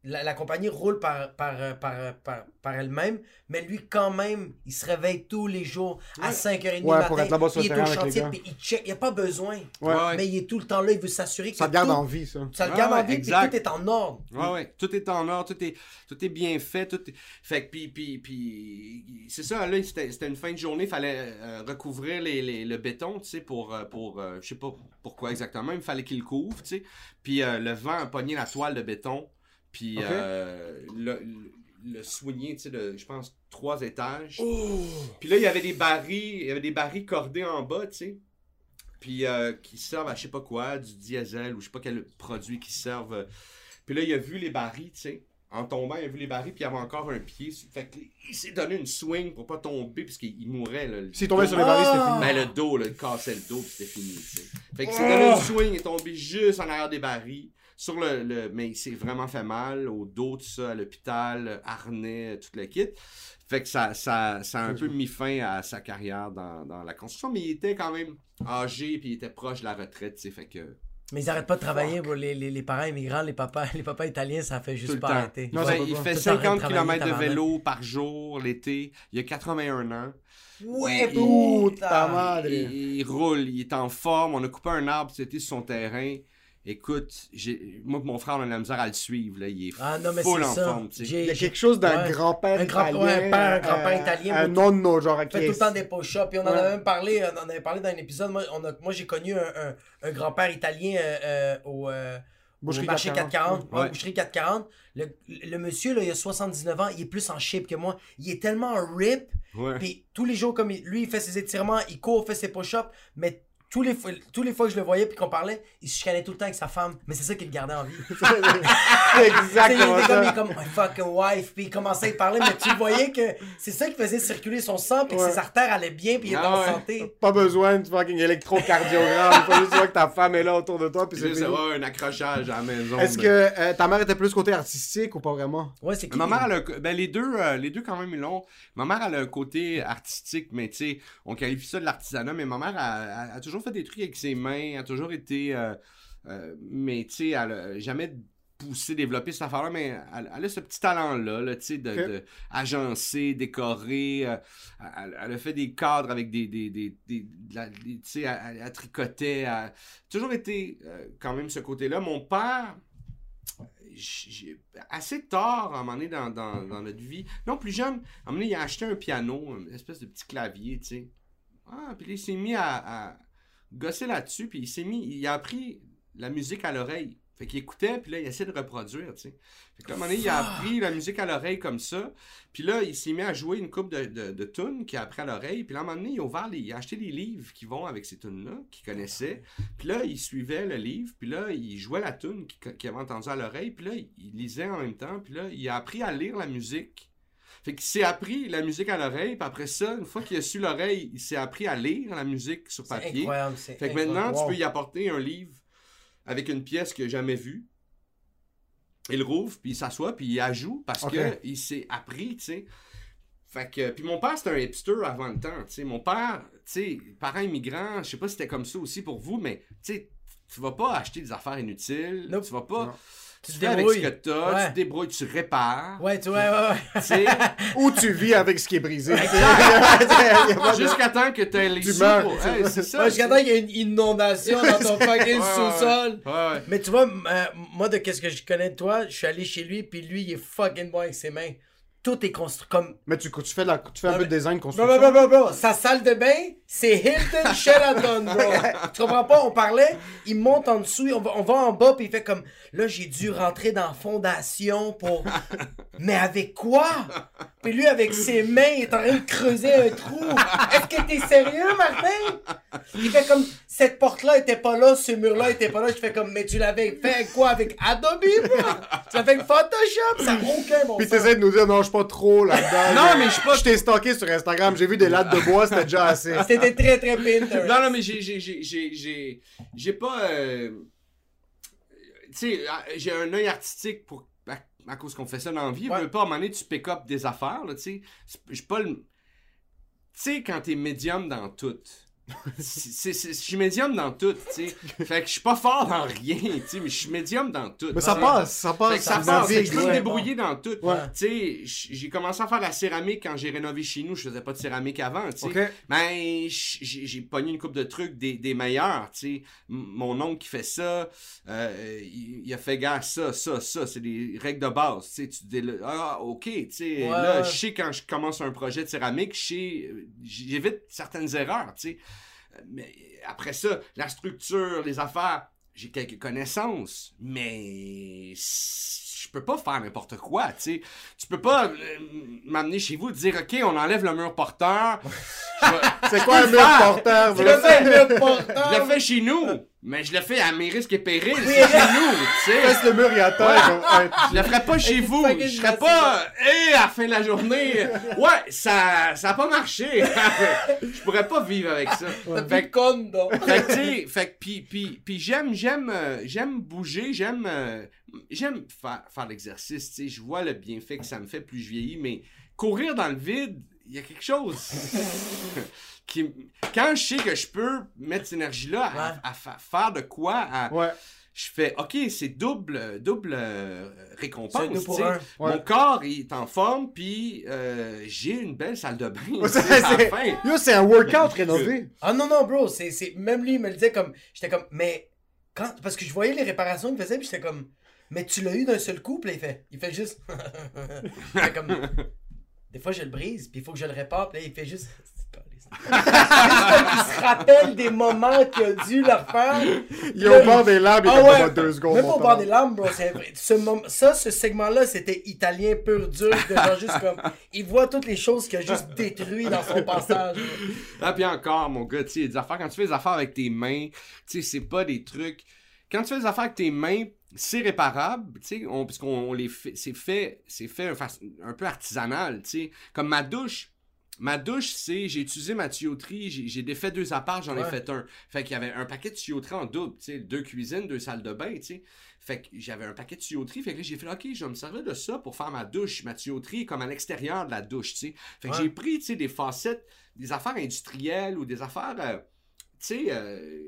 S3: la, la compagnie roule par, par, par, par, par elle-même, mais lui, quand même, il se réveille tous les jours à
S5: Ouais.
S3: 5h30
S4: Ouais,
S3: du
S4: pour
S3: matin.
S4: être là-bas sur
S3: il est au chantier, puis il check. Il n'y a pas besoin.
S4: Ouais.
S3: Mais il est tout le temps là, il veut s'assurer que
S4: Ça garde
S3: tout,
S4: en vie, ça.
S3: ça le garde
S5: ouais,
S3: en vie, puis tout est en ordre.
S5: Ouais, ouais. Tout est en ordre, tout est, tout est bien fait. Tout est... Fait que, puis, puis, puis c'est ça, là, c'était c'était une fin de journée, il fallait euh, recouvrir les, les- le béton, tu sais, pour, euh, pour euh, je sais pas pourquoi exactement, il fallait qu'il le couvre, tu sais. Puis euh, le vent a pogné la toile de béton, puis euh, le, le, soigné, tu sais, de, je pense, trois étages.
S4: Oh!
S5: Puis là, il y avait des barils, il y avait des barils cordés en bas, tu sais. Puis euh, qui servent à je sais pas quoi, du diesel ou je sais pas quel produit qui servent. Puis là, il a vu les barils, tu sais. En tombant, il a vu les barils, puis il y avait encore un pied. Fait que il s'est donné une swing pour pas tomber, puisqu'il il mourait, là.
S4: S'il tombait sur les barils, c'était fini.
S5: Ben, le dos, là, il cassait le dos, puis c'était fini, tu sais. Fait que c'est donné une swing, il est tombé juste en arrière des barils. Sur le, le- mais il s'est vraiment fait mal au dos, tout ça, à l'hôpital, harnais, tout le kit. Fait que ça, ça, ça a un peu mis fin à sa carrière dans, dans la construction, mais il était quand même âgé, puis il était proche de la retraite, fait que...
S3: Mais ils arrêtent pas de travailler. Les, les, les parents immigrants, les papas, les papas italiens, ça fait
S5: Tout
S3: juste
S5: le
S3: pas
S5: temps.
S3: arrêter.
S4: Non,
S5: Ouais, il fait
S3: Tout le temps en train
S5: 50
S3: de travailler,
S5: km de vélo par jour l'été. Il a 81 ans.
S3: Ouais,
S4: Puta
S3: putain.
S5: Il, il roule, il est en forme. On a coupé un arbre été sur son terrain. Écoute, j'ai, moi et mon frère, on a de la misère à le suivre. Là. Il est
S3: Ah non, mais
S5: full en
S3: ça.
S5: forme.
S4: Il y a quelque chose d'un
S3: Ouais.
S4: grand-père
S3: grand-
S4: italien.
S3: ouais, un père, un grand-père
S4: euh,
S3: italien,
S4: Un
S3: moi,
S4: nonno, genre, qui
S3: fait tout le temps des push-ups. Puis on en avait même parlé, on en avait parlé dans un épisode. Moi, on a- moi j'ai connu un, un- un grand-père italien euh, euh, au, euh,
S4: Boucherie
S3: au marché
S4: 440.
S3: 440. Ouais,
S5: Ouais.
S3: boucherie 440. Le, le monsieur, là, il a 79 ans, il est plus en shape que moi. Il est tellement en rip.
S5: Ouais.
S3: Puis tous les jours, comme il- lui, il fait ses étirements, il court, fait ses push-ups. Mais tous les, fois, tous les fois que je le voyais puis qu'on parlait, il se chicanait tout le temps avec sa femme. Mais c'est ça qui le gardait en vie. Sais, il
S4: exactement
S3: était comme, il comme, my fucking wife, puis il commençait à y parler, mais tu voyais que c'est ça qui faisait circuler son sang, puis que ses artères allaient bien, puis il était
S5: Ah
S3: en
S5: ouais.
S3: santé.
S4: Pas besoin de fucking électrocardiogramme. Il faut juste voir que ta femme est là autour de toi, puis c'est
S5: va, un accrochage à la maison.
S4: Est-ce
S5: mais-
S4: que euh, ta mère était plus côté artistique ou pas vraiment?
S3: Ouais, c'est?
S5: Ma mère, elle a- ben, les deux, euh, les deux quand même ils l'ont. Ma mère, elle a un côté artistique, mais tu sais, on qualifie ça de l'artisanat, mais ma mère a, a- a toujours fait des trucs avec ses mains, a toujours été, euh, euh, mais tu sais, elle a jamais pousser, développer cette affaire-là, mais elle, elle a ce petit talent-là, là, tu sais, de, agencer, décorer. euh, elle, elle a fait des cadres avec des. des, des, tu sais, elle, elle tricotait. Elle a toujours été quand même ce côté-là. Mon père. assez tard, à un moment donné, dans, dans, dans notre vie. Non, plus jeune, à un moment donné, il a acheté un piano, une espèce de petit clavier, tu sais. Ah, puis il s'est mis à, à gosser là-dessus, puis il s'est mis, il a appris la musique à l'oreille. Fait qu'il écoutait, puis là, il essayait de reproduire, tu sais. Fait que là, à un moment donné, il a appris la musique à l'oreille comme ça. Puis là, il s'est mis à jouer une coupe de, de, de tunes qu'il a appris à l'oreille. Puis là, à un moment donné, il a ouvert les- il a acheté des livres qui vont avec ces tunes-là, qu'il connaissait. Puis là, il suivait le livre. Puis là, il jouait la tune qu'il qu'il avait entendue à l'oreille. Puis là, il lisait en même temps. Puis là, il a appris à lire la musique. Fait qu'il s'est appris la musique à l'oreille. Puis après ça, une fois qu'il a su l'oreille, il s'est appris à lire la musique sur papier.
S3: incroyable, c'est
S5: Fait que
S3: incroyable.
S5: maintenant,
S3: Wow.
S5: tu peux y apporter un livre avec une pièce qu'il n'a jamais vue. Il rouvre, puis il s'assoit, puis il ajoute parce
S4: Ok.
S5: que il s'est appris, tu sais. Fait que, puis mon père, c'était un hipster avant le temps, tu sais. Mon père, tu sais, parent immigrant, je sais pas si c'était comme ça aussi pour vous, mais tu sais, tu vas pas acheter des affaires inutiles,
S3: Nope.
S5: tu vas pas...
S4: Non.
S5: Tu,
S3: te
S5: fais avec ce que
S3: débrouilles.
S5: t'as,
S3: Ouais.
S5: tu te débrouilles, tu répares,
S3: Ouais, tu vois, ouais, ouais.
S5: tu sais,
S4: Ou tu vis avec ce qui est brisé.
S5: Jusqu'à temps que t'aies les
S4: Tu
S5: sous Hey,
S3: jusqu'à temps qu'il y ait une inondation dans ton fucking sous-sol.
S5: ouais, ouais.
S3: Mais tu vois, euh, moi, de qu'est-ce que je connais de toi, je suis allé chez lui, puis lui, il est fucking bon avec ses mains. Tout est construit comme.
S4: Mais tu, tu fais, la, tu fais un peu de design construction.
S3: bro, bro, bro, bro. Sa salle de bain, c'est Hilton Sheraton, bro. tu comprends pas? On parlait, il monte en dessous, on va, on va en bas, puis il fait comme. Là, j'ai dû rentrer dans fondation pour. Mais avec quoi? Puis lui, avec ses mains, il est en train de creuser un trou. Est-ce que t'es sérieux, Martin? Il fait comme. Cette porte-là était pas là, ce mur-là était pas là. Je fais comme. Mais tu l'avais fait quoi? Avec Adobe, bro? Tu l'as fait avec Photoshop? Ça n'a aucun bon
S4: Puis t'essaies de nous dire, non, je suis pas trop là-dedans.
S5: Non, mais je suis pas-
S4: Je t'ai stalké sur Instagram, j'ai vu des lattes de bois, c'était déjà assez.
S3: C'était très, très Pinterest.
S5: Non, non, mais j'ai, j'ai, j'ai, j'ai, j'ai, j'ai pas. euh, Tu sais, ah, j'ai un œil artistique pour. À, cause qu'on fait ça dans la vie.
S3: Ouais.
S5: Veux pas, à un moment donné, tu pick up des affaires, là, tu sais. Je suis pas le. Tu sais, quand t'es médium dans tout. Je suis médium dans tout, tu sais. Fait que je suis pas fort dans rien, tu sais, mais je suis médium dans tout.
S4: Mais ça passe, ça
S5: Fait
S4: passe.
S5: que ça
S4: ça
S5: passe, fait que je peux me débrouiller dans tout.
S4: Ouais.
S5: Tu sais, j'ai commencé à faire la céramique quand j'ai rénové chez nous. Je faisais pas de céramique avant, tu sais. Mais j- j'ai pogné une coupe de trucs des, des meilleurs, tu sais. Mon oncle qui fait ça, euh, il, il a fait gars ça, ça, ça, c'est des règles de base, tu sais. Tu dis, là, ah, ok, tu sais.
S3: Ouais,
S5: là, je sais quand je commence un projet de céramique, je sais, j'évite certaines erreurs, tu sais. Mais après ça, la structure, les affaires, j'ai quelques connaissances, mais je peux pas faire n'importe quoi, tu sais. Tu peux pas euh, m'amener chez vous et dire, OK, on enlève le mur porteur. Je
S4: C'est quoi un
S5: le
S4: mur porteur?
S3: Le fais,
S5: je le fais chez nous, mais je le fais à mes risques et périls. C'est chez nous, tu sais.
S4: Fesse le mur, terre. ouais.
S5: Je le ferais pas chez vous. Je serais pas, hé, à la fin de la journée. Ouais, ça, ça a pas marché. je pourrais pas vivre avec ça.
S3: T'as
S5: Fait
S3: condo.
S5: fait que, tu sais, fait que, puis, puis, puis j'aime, j'aime, euh, j'aime bouger, j'aime, euh, j'aime faire, faire l'exercice, tu sais, je vois le bienfait que ça me fait plus je vieillis, mais courir dans le vide, il y a quelque chose qui, quand je sais que je peux mettre cette énergie-là à,
S3: Ouais.
S5: à fa- faire de quoi, à-
S4: Ouais.
S5: je fais, ok, c'est double, double euh, récompense.
S4: Ouais.
S5: Mon corps, il est en forme, puis euh, j'ai une belle salle de bain,
S4: C'est- un workout rénové.
S3: Ah non, non, bro, c'est, c'est... même lui, il me le disait comme. J'étais comme, mais. Quand... Parce que je voyais les réparations qu'il faisait, puis j'étais comme, mais tu l'as eu d'un seul coup, puis là, il fait. Il fait juste. il fait comme. Des fois, je le brise, puis il faut que je le répare, puis là, il fait juste. Juste comme il se rappelle des moments qu'il a dû le refaire.
S4: Il est au bord des larmes, il est
S3: Ah
S4: comme
S3: ouais.
S4: dans deux secondes.
S3: Même au bord des larmes, bro. C'est vrai. Ce mom- Ça, ce segment-là, c'était italien pur dur. De genre juste comme. Il voit toutes les choses qu'il a juste détruites dans son passage.
S5: Ah, puis encore, mon gars, tu sais, des affaires, quand tu fais des affaires avec tes mains, tu sais, c'est pas des trucs. Quand tu fais des affaires avec tes mains, c'est réparable, tu sais, on, parce qu'on on les fait, c'est fait, c'est fait un, un peu artisanal, tu sais. Comme ma douche, ma douche, c'est, j'ai utilisé ma tuyauterie, j'ai, défait deux apparts, j'en ai fait un. Fait qu'il y avait un paquet de tuyauterie en double, tu sais, deux cuisines, deux salles de bain, tu sais. Fait que j'avais un paquet de tuyauterie, fait que là, j'ai fait, OK, je vais me servir de ça pour faire ma douche. Ma tuyauterie est comme à l'extérieur de la douche, tu sais. Fait que
S3: Ouais.
S5: j'ai pris, tu sais, des facettes, des affaires industrielles ou des affaires, euh, tu sais, euh,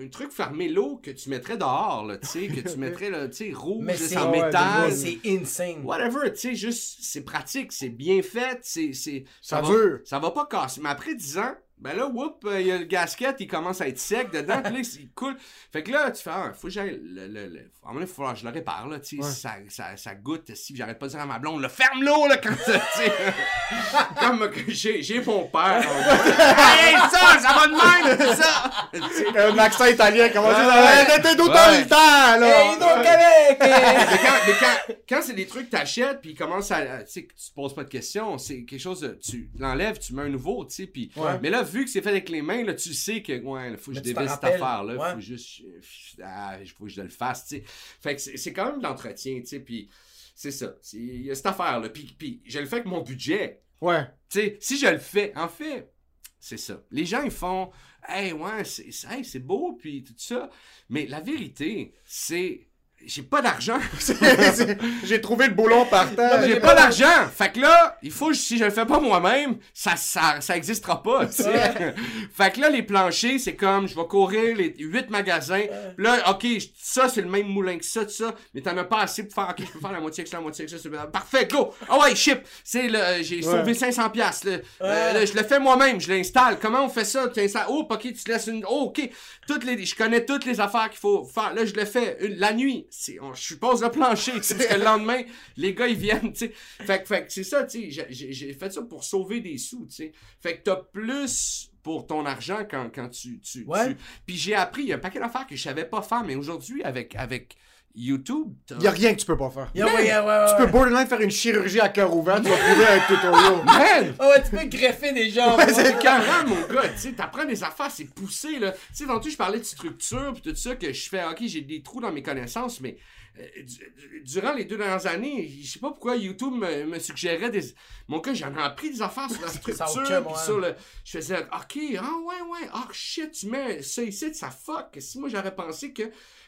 S5: un truc fermé l'eau que tu mettrais dehors, là, tu sais, que tu mettrais, là, tu sais, rouge,
S3: Mais
S5: c'est en
S4: ouais,
S5: métal.
S3: C'est insane.
S5: Whatever, tu sais, juste, c'est pratique, c'est bien fait, c'est, c'est,
S4: Ça
S5: va,
S4: dure.
S5: ça va pas casser. Mais après 10 ans, ben là, whoop, il y a le gasket, il commence à être sec dedans, puis là, il coule. Fait que là, tu fais, ah, faut que j'aille, le, le, le- faut falloir que je le répare, là, tu sais,
S4: Ouais.
S5: ça, ça, ça goûte, si j'arrête pas de dire à ma blonde, le ferme l'eau, là, quand tu sais. Comme j'ai, j'ai mon père. hey, ça, ça va de même, ça! Tu sais.
S4: Un accent italien, comment dire? tout
S5: Ouais.
S4: le temps, là!
S3: Hey, donc avec!
S5: mais quand, mais quand, quand c'est des trucs que t'achètes puis ils commencent à, tu sais que tu te poses pas de questions c'est quelque chose de, tu l'enlèves tu mets un nouveau tu sais puis
S4: Ouais.
S5: mais là vu que c'est fait avec les mains là tu sais que ouais faut que je dévisse cette
S3: rappelles,
S5: affaire là
S3: ouais.
S5: faut juste euh, ah, faut que je le fasse tu sais fait que c'est quand même de l'entretien tu sais puis c'est ça il y a cette affaire là puis, puis je le fais avec mon budget
S4: Ouais.
S5: tu sais, si je le fais, en fait, c'est ça. Les gens, ils font, hey, ouais, c'est hey, c'est beau, puis tout ça. Mais la vérité, c'est, j'ai pas d'argent.
S4: J'ai trouvé le boulon par terre.
S5: j'ai pas d'argent. Fait que là, il faut, si je le fais pas moi-même, ça, ça, ça existera pas, tu sais. fait que là, les planchers, c'est comme, je vais courir les huit magasins. Là, ok, ça, c'est le même moulin que ça, tout ça. Mais t'en as pas assez pour faire, ok, je peux faire la moitié avec ça, la moitié avec ça. c'est- Parfait, go! Ah ouais, ship! C'est le, j'ai sauvé 500 piastres, là. Euh, là, je le fais moi-même, je l'installe. Comment on fait ça? Tu installes, oh, ok, tu te laisses une, oh, ok. Toutes les, je connais toutes les affaires qu'il faut faire. Là, je le fais une- la nuit. C'est, on, je suppose le plancher, parce que le lendemain, les gars, ils viennent, tu sais. Fait, que- fait que c'est ça, tu sais. j'ai- J'ai j'ai fait ça pour sauver des sous, tu sais. Fait que t'as plus pour ton argent quand, quand tu, tu,
S3: Ouais.
S5: tu- Puis j'ai appris, il y a un paquet d'affaires que je savais pas faire, mais aujourd'hui, avec, avec YouTube, t'as-
S4: Y a rien que tu peux pas faire.
S3: Yeah, ouais, yeah, ouais, ouais,
S4: Tu peux borderline faire une chirurgie à cœur ouvert, tu vas trouver un tutoriel.
S5: Man!
S3: Ah ouais, tu peux greffer des jambes.
S5: C'est le carrément, mon gars, tu sais, t'apprends des affaires, c'est poussé, là. Tu sais, tantôt, je parlais de structure, puis tout ça, que je fais, ok, j'ai des trous dans mes connaissances, mais euh, du- durant les deux dernières années, je sais pas pourquoi YouTube me, me suggérait des... Mon gars, j'en ai appris des affaires sur la structure, puis sur le... Je faisais, ok, ah ouais, ouais, ah shit, tu mets ça ici, ça fuck. Si moi, j'aurais pensé que...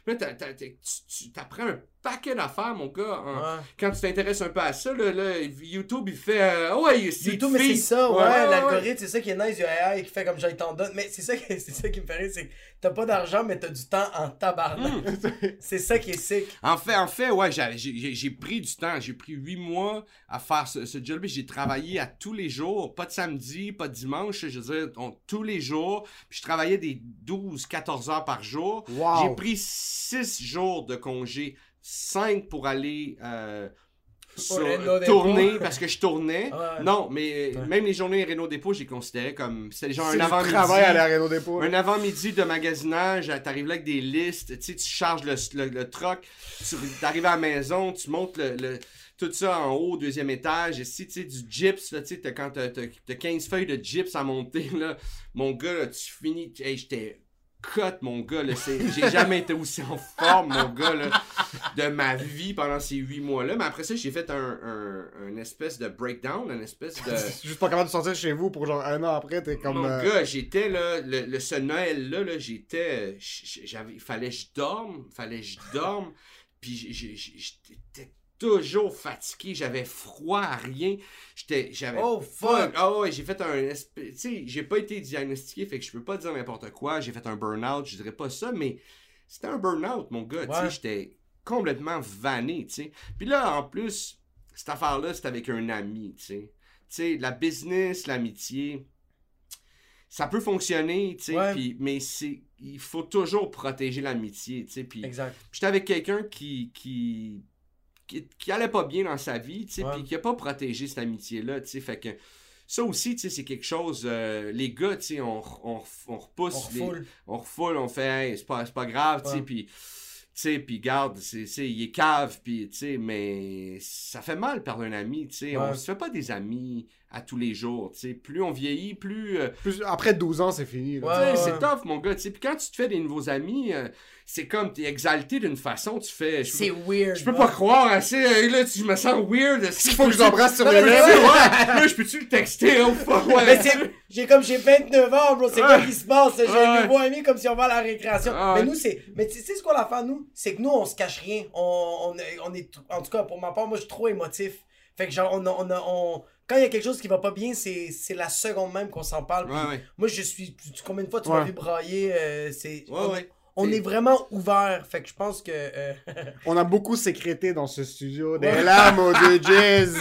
S5: Là, tu tu t'apprends un paquet d'affaires, mon gars,
S3: Ouais.
S5: quand tu t'intéresses un peu à ça, là, là, YouTube, il fait, euh, ouais,
S3: YouTube, mais c'est ça, ouais,
S5: Ouais,
S3: l'algorithme, c'est ça qui est nice du AI qui fait comme j'aille t'en donne. Mais c'est ça, qui- c'est ça qui me fait rire, c'est que t'as pas d'argent, mais t'as du temps en tabarnak.
S5: Hmm.
S3: c'est ça qui est sick.
S5: En fait, en fait, ouais, j'ai- pris du temps. J'ai pris huit mois à faire ce, ce job. J'ai travaillé à tous les jours, pas de samedi, pas de dimanche. Je veux dire, on- tous les jours. Puis je travaillais des 12, 14 heures par jour.
S4: Wow.
S5: J'ai pris six jours de congé, cinq pour aller euh, sur- tourner parce que je tournais.
S3: Ouais.
S5: Non, mais même les journées Renault Dépôt, j'ai considéré comme c'était genre
S4: C'est
S5: un
S4: du
S5: avant-midi.
S4: travail à la Renault Dépôt.
S5: Un avant-midi de magasinage, euh, t'arrives là avec des listes, tu sais, tu charges le, le, le truck, tu arrives à la maison, tu montes le, le- tout ça en haut, au deuxième étage, et si tu sais, du gyps, là, tu sais, quand t'as, t'as- t'as 15 feuilles de gyps à monter, là, mon gars, là, tu finis, hey, j'étais cut, mon gars, j'ai jamais été aussi en forme, mon gars, là, de ma vie pendant ces huit mois-là, mais après ça, j'ai fait un, un, un espèce de breakdown, un espèce de...
S4: Juste pas capable de sortir chez vous pour genre un an après, t'es comme.
S5: Mon
S4: euh,
S5: gars, j'étais là, le, le- ce Noël-là, là, j'étais. J'avais. Il fallait que je dorme. Fallait que je dorme. Puis j'étais toujours fatigué. J'avais froid à rien. J'étais. J'avais.
S3: Oh, fuck.
S5: Ah ouais, j'ai fait un. Tu sais, j'ai pas été diagnostiqué, fait que je peux pas dire n'importe quoi. J'ai fait un burn-out, je dirais pas ça, mais c'était un burn-out, mon gars. Tu sais, j'étais complètement vanné, tu sais. Puis là, en plus, cette affaire-là, c'était avec un ami, tu sais. Tu sais, la business, l'amitié, ça peut fonctionner, tu sais,
S3: Ouais.
S5: mais c'est, il faut toujours protéger l'amitié, tu sais, puis j'étais avec quelqu'un qui, qui, qui, qui allait pas bien dans sa vie, tu sais, puis qui a pas protégé cette amitié-là, tu sais, fait que ça aussi, tu sais, c'est quelque chose, euh, les gars, tu sais, on, on, on repousse,
S3: On
S5: les-
S3: refoule.
S5: on refoule, on fait, hey, c'est pas, grave, tu sais, puis, tu sais, puis garde, c'est, c'est, il est cave, puis, tu sais, mais ça fait mal perdre un ami, tu sais,
S3: Ouais.
S5: on se fait pas des amis à tous les jours, tu sais, plus on vieillit, plus, euh,
S4: plus- Après 12 ans, c'est fini.
S3: Ouais.
S5: c'est tough, mon gars, tu sais, puis quand tu te fais des nouveaux amis, euh, c'est comme, t'es exalté d'une façon, tu fais,
S3: C'est weird.
S5: je peux
S3: ouais.
S5: pas croire assez, euh, là, tu- je me sens weird, est-ce
S4: qu'il faut que je l'embrasse sur les
S5: mais
S4: lèvres?
S5: ouais, là, je peux-tu le texter, oh, fuck, ouais,
S3: Mais c'est. J'ai comme j'ai 29 ans, bro. C'est quoi qui se passe? J'ai un nouveau ami comme si on va à la récréation. Mais nous, c'est. Mais tu sais ce qu'on a fait, nous? C'est que nous, on se cache rien. On, on, est- on est. En tout cas, pour ma part, moi, je suis trop émotif. Fait que genre, on a. On a on... Quand il y a quelque chose qui va pas bien, c'est c'est la seconde même qu'on s'en parle.
S5: Ouais,
S3: Puis
S5: ouais.
S3: Moi, je suis. tu- Combien de fois tu
S4: Ouais.
S3: m'as vu brailler? euh, c'est.
S5: Ouais,
S3: on,
S5: ouais.
S3: on
S5: Et-
S3: est vraiment ouvert. Fait que je pense que. euh,
S4: On a beaucoup sécrété dans ce studio. Des larmes au dieu jazz.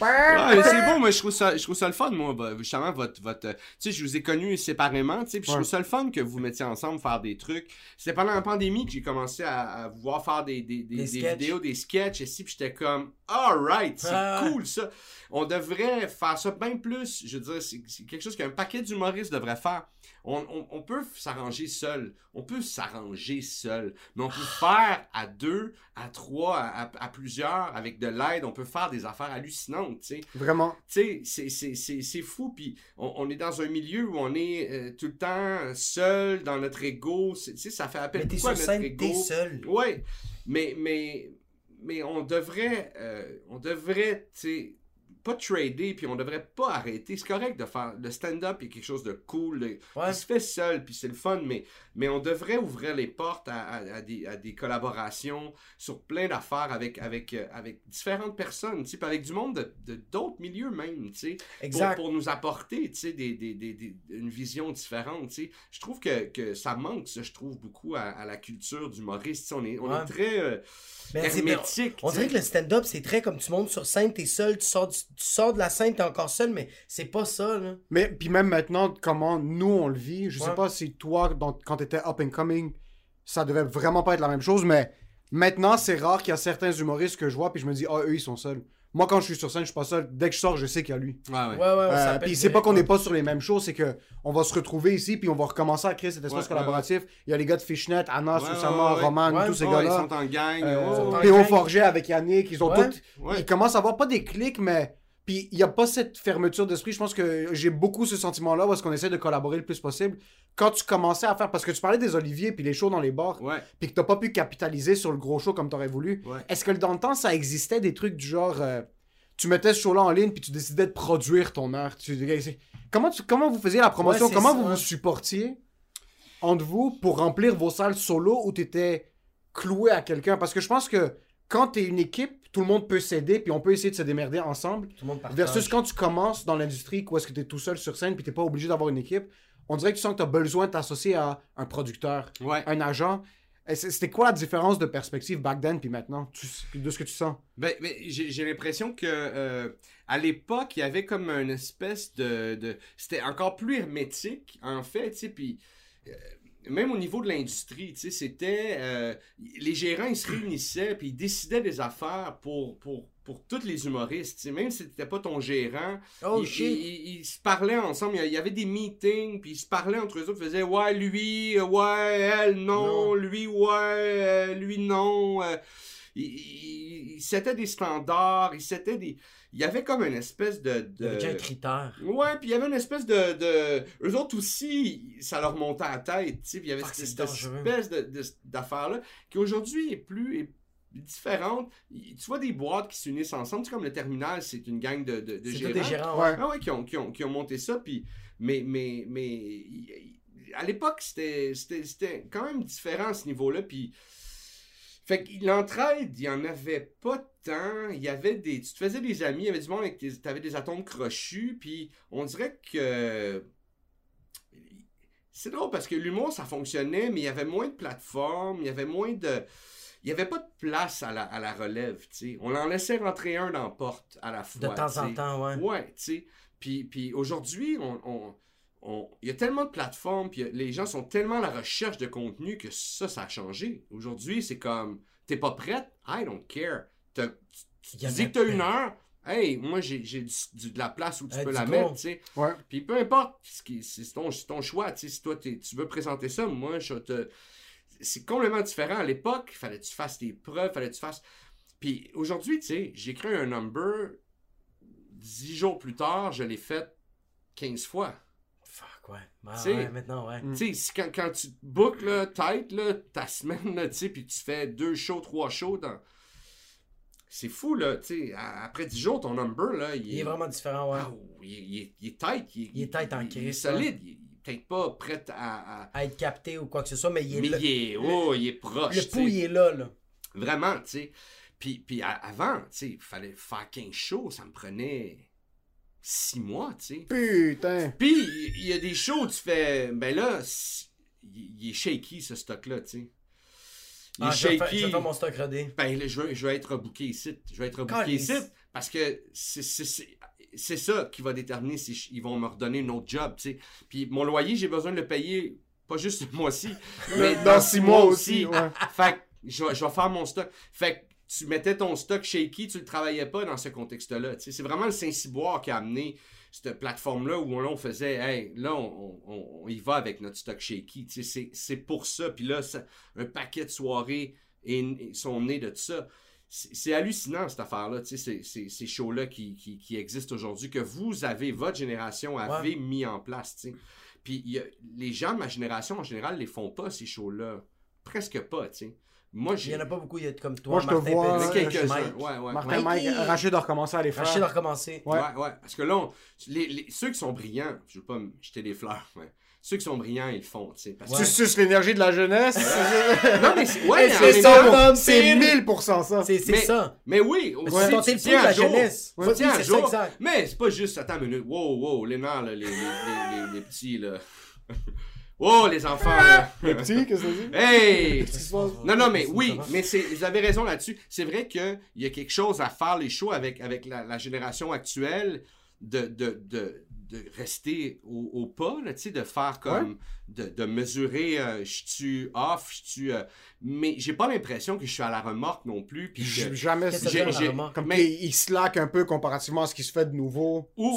S5: Ouais, mais c'est bon, moi je trouve ça, je trouve ça le fun, moi, justement, votre, votre, euh, tu sais, je vous ai connus séparément, tu sais, puis je trouve ça le fun que vous mettiez ensemble faire des trucs. C'était pendant la pandémie que j'ai commencé à, à vous voir faire des, des, des, vidéos, des sketchs, et si, puis j'étais comme, alright, c'est
S3: Ah.
S5: cool ça. On devrait faire ça bien plus, je veux dire, c'est c'est quelque chose qu'un paquet d'humoristes devrait faire. On, on, on peut s'arranger seul, on peut s'arranger seul, mais on peut faire à deux, à trois, à, à- à plusieurs, avec de l'aide, on peut faire des affaires hallucinantes, tu sais.
S4: Vraiment.
S5: tu sais, c'est- c'est- c'est c'est fou, puis on, on est dans un milieu où on est euh, tout le temps seul dans notre ego, tu sais, ça fait appel à notre
S3: scène,
S5: ego.
S3: t'es seul.
S5: Ouais, mais, mais, mais on devrait, euh, on devrait, tu sais, pas trader, puis on devrait pas arrêter. C'est correct de faire le stand-up, il y a quelque chose de cool,
S3: Ouais.
S5: qui se fait seul, puis c'est le fun, mais, mais on devrait ouvrir les portes à, à- à des, à des collaborations sur plein d'affaires avec, avec, euh, avec différentes personnes, tu sais, puis avec du monde de de- d'autres milieux même, tu sais pour,
S3: Exact.
S5: pour nous apporter tu sais, des, des, des, des- une vision différente. tu sais. Je trouve que, que ça manque, ça, je trouve, beaucoup à, à la culture d'humoriste. tu sais. On est, on
S3: Ouais.
S5: est très euh,
S3: Mais c'est-
S5: hermétique.
S3: On
S5: tu
S3: dirait
S5: sais.
S3: que le stand-up, c'est très comme tu montes sur scène, t'es seul, tu sors, du- tu sors de la scène, t'es encore seul, mais c'est pas ça, là.
S4: Mais puis même maintenant, comment nous on le vit, je sais
S3: Ouais.
S4: pas si toi, dans- quand t'étais up and coming, ça devait vraiment pas être la même chose, mais maintenant c'est rare qu'il y a certains humoristes que je vois puis je me dis, ah eux ils sont seuls. Moi quand je suis sur scène, je suis pas seul. Dès que je sors, je sais qu'il y a lui.
S5: Ouais, ouais.
S3: Ouais,
S4: Euh, puis c'est pas qu'on n'est pas sur les mêmes choses, c'est que on va se retrouver ici puis on va recommencer à créer cet espace
S5: Ouais,
S4: collaboratif. Il y a les gars de Fishnet, Anna,
S5: Ouais,
S4: Susama,
S5: ouais, ouais.
S4: Roman,
S3: Ouais,
S4: tous ces
S5: Ouais, ils
S4: gars-là.
S5: sont en gang.
S4: Euh,
S5: ouais,
S3: sont en.
S4: P.O. Forget avec Yannick, ils ont
S3: Ouais.
S4: tous.
S5: Ouais.
S4: Ils commencent à avoir pas des clics, mais. Puis il n'y a pas cette fermeture d'esprit. Je pense que j'ai beaucoup ce sentiment-là où est-ce qu'on essaie de collaborer le plus possible. Quand tu commençais à faire. Parce que tu parlais des oliviers puis les shows dans les bars,
S5: Ouais,
S4: puis que t'as pas pu capitaliser sur le gros show comme t'aurais voulu.
S5: ouais.
S4: Est-ce que dans le temps, ça existait des trucs du genre. euh, tu mettais ce show-là en ligne puis tu décidais de produire ton art? Tu... Comment, tu... Comment vous faisiez la promotion?
S3: Ouais,
S4: Comment
S3: ça,
S4: vous vous supportiez entre vous pour remplir vos salles solo où t'étais cloué à quelqu'un? Parce que je pense que quand t'es une équipe, tout le monde peut s'aider puis on peut essayer de se démerder ensemble.
S3: Tout le monde.
S4: Versus quand tu commences dans l'industrie, où est-ce que t'es tout seul sur scène puis t'es pas obligé d'avoir une équipe, on dirait que tu sens que t'as besoin de t'associer à un producteur,
S5: Ouais.
S4: un agent. C'était quoi la différence de perspective back then puis maintenant, tu- de ce que tu sens?
S5: Ben, ben, j'ai j'ai l'impression que euh, à l'époque, il y avait comme une espèce de. de- C'était encore plus hermétique, en fait, tu sais, puis. euh, même au niveau de l'industrie, tu sais, c'était. euh, les gérants, ils se réunissaient, puis ils décidaient des affaires pour, pour, pour tous les humoristes, tu sais. Même si c'était pas ton gérant,
S3: Oh
S5: ils, ils- ils se parlaient ensemble. Il y avait des meetings, puis ils se parlaient entre eux autres. Ils faisaient Ouais, lui, ouais, elle, non,
S3: Non.
S5: lui, ouais, euh, lui, non. euh, ils, settaient des standards, ils settaient des. Il y avait comme une espèce de.
S3: Il y avait
S5: de...
S3: déjà un critère.
S5: Ouais, puis il y avait une espèce de, de... Eux autres aussi, ça leur montait à la tête, tu sais, puis il y avait cette,
S3: c'est
S5: cette espèce de, de- d'affaire-là, qui aujourd'hui est plus... est différente. Tu vois des boîtes qui s'unissent ensemble, tu sais, comme le terminal, c'est une gang de, de, de
S3: C'est
S5: gérants.
S3: des gérants, ouais.
S5: Ah ouais, qui ont, qui ont, qui ont monté ça, puis... Mais, mais, mais... À l'époque, c'était, c'était, c'était quand même différent à ce niveau-là, puis... Fait que l'entraide, il y en avait pas tant. Il y avait des. Tu te faisais des amis, il y avait du monde avec tes. T'avais des atomes crochus, puis on dirait que. C'est drôle parce que l'humour, ça fonctionnait, mais il y avait moins de plateformes, il y avait moins de. Il n'y avait pas de place à la, à la relève, tu sais. On en laissait rentrer un dans la porte à la fois.
S3: De temps en temps, ouais.
S5: Ouais, tu sais. Puis, puis aujourd'hui, on, on- on- il y a tellement de plateformes, puis les gens sont tellement à la recherche de contenu que ça, ça a changé. Aujourd'hui, c'est comme, t'es pas prête? I don't care. Tu dis que t'as une heure, hey, moi, j'ai j'ai du- du- de la place où tu peux la
S3: go.
S5: mettre, tu sais.
S4: Ouais.
S5: Puis peu importe, ce qui- c'est ton, c'est ton choix, tu sais, si toi, tu veux présenter ça, moi, je te... C'est complètement différent. À l'époque, il fallait que tu fasses tes preuves, fallait que tu fasses... Puis aujourd'hui, tu sais, j'ai créé un number, dix jours plus tard, je l'ai fait 15 fois.
S3: Fuck, ouais. Ah, maintenant, ouais.
S5: Tu sais, quand, quand tu bookes, là, tête, là, ta semaine, là, tu sais, puis tu fais deux shows, trois shows dans... C'est fou, là, tu sais, après 10 jours, ton number, là, il,
S3: Il est vraiment différent, ouais.
S5: Ah, il, est- il est- il est tight. Il, est-
S3: tight en
S5: il- Il est
S3: crise,
S5: solide. Il est peut-être pas prêt à... à-
S3: À être capté ou quoi que ce soit, mais il est
S5: Mais
S3: là.
S5: il est, oh, il est proche,
S3: Le pouls, il est là, là.
S5: Vraiment, tu sais. Puis, puis avant, tu sais, il fallait faire 15 shows, ça me prenait six mois, tu sais.
S4: Putain.
S5: Puis, il y a des shows où tu fais, ben là, il est shaky, ce stock-là, tu sais. Il est
S3: Ah, je vais faire- je
S5: shaky.
S3: vais faire mon stock rodé.
S5: Ben là, je veux, je veux être booké ici. Je veux être booké
S3: Calice.
S5: ici parce que c'est- c'est c'est- c'est ça qui va déterminer si je- ils vont me redonner un autre job, tu sais. Puis mon loyer, j'ai besoin de le payer, pas juste ce mois-ci, mais
S4: Dans
S5: dans
S4: six mois
S5: mois
S4: aussi,
S5: aussi.
S4: ouais.
S5: Fait que je vais, je vais faire mon stock. Fait que tu mettais ton stock shaky, tu le travaillais pas dans ce contexte-là. C'est vraiment le Saint-Cyboire qui a amené cette plateforme-là où là, on faisait, hey, là, on, on- on y va avec notre stock shaky. C'est pour ça. Puis là, ça- un paquet de soirées est- sont nés de ça. C'est hallucinant, cette affaire-là, ces- shows-là qui, qui, qui existent aujourd'hui, que vous avez, votre génération avait mis en place. Puis il y a- les gens de ma génération, en général, les font pas, ces shows-là. Presque pas, tu sais. Moi,
S3: Il
S5: j'ai...
S3: y en a pas beaucoup, il y a comme toi,
S4: Moi, je te
S3: Martin
S4: vois,
S5: Il y en a
S3: Petit,
S4: ouais,
S5: quelques-uns,
S3: Mike.
S5: ouais, ouais.
S4: Martin,
S5: ouais.
S4: Mike. Rachid a recommencé à les faire.
S3: Rachid a recommencé.
S4: Ouais.
S5: Ouais, ouais. Parce que là, on- les, les- ceux qui sont brillants, je veux pas me jeter des fleurs, mais ceux qui sont brillants, ils le font, tu. Parce
S4: suces l'énergie de la jeunesse?
S5: Non, mais c'est... Ouais,
S3: c'est ça,
S4: C'est
S3: c'est-
S4: 1000% ça.
S3: C'est c'est
S5: Mais-
S3: ça.
S5: Mais oui, aussi,
S3: C'est ton
S5: tu
S3: le
S5: tiens
S3: de la
S5: à jour.
S3: jeunesse. Oui,
S5: tiens à
S3: c'est ça,
S5: jour. Mais c'est pas juste, attends une minute, wow, wow, les nerfs, là, les, les, les, les, les petits, là. wow, les enfants, là.
S4: Le petit, qu'est-ce que ça dit?
S5: Hey! Non, non, mais oui, mais c'est, vous avez raison là-dessus. C'est vrai qu'il y a quelque chose à faire les shows avec, avec la, la génération actuelle de, de, de, de rester au, au pas, là, tu sais, de faire comme, de, de mesurer, euh, je suis off, je suis... euh, mais j'ai pas l'impression que je suis à la remorque non plus. Puis que,
S4: Jamais.
S5: J'ai-?
S4: Comme
S5: mais-
S4: il slack un peu comparativement à ce qui se fait de nouveau.
S5: ou,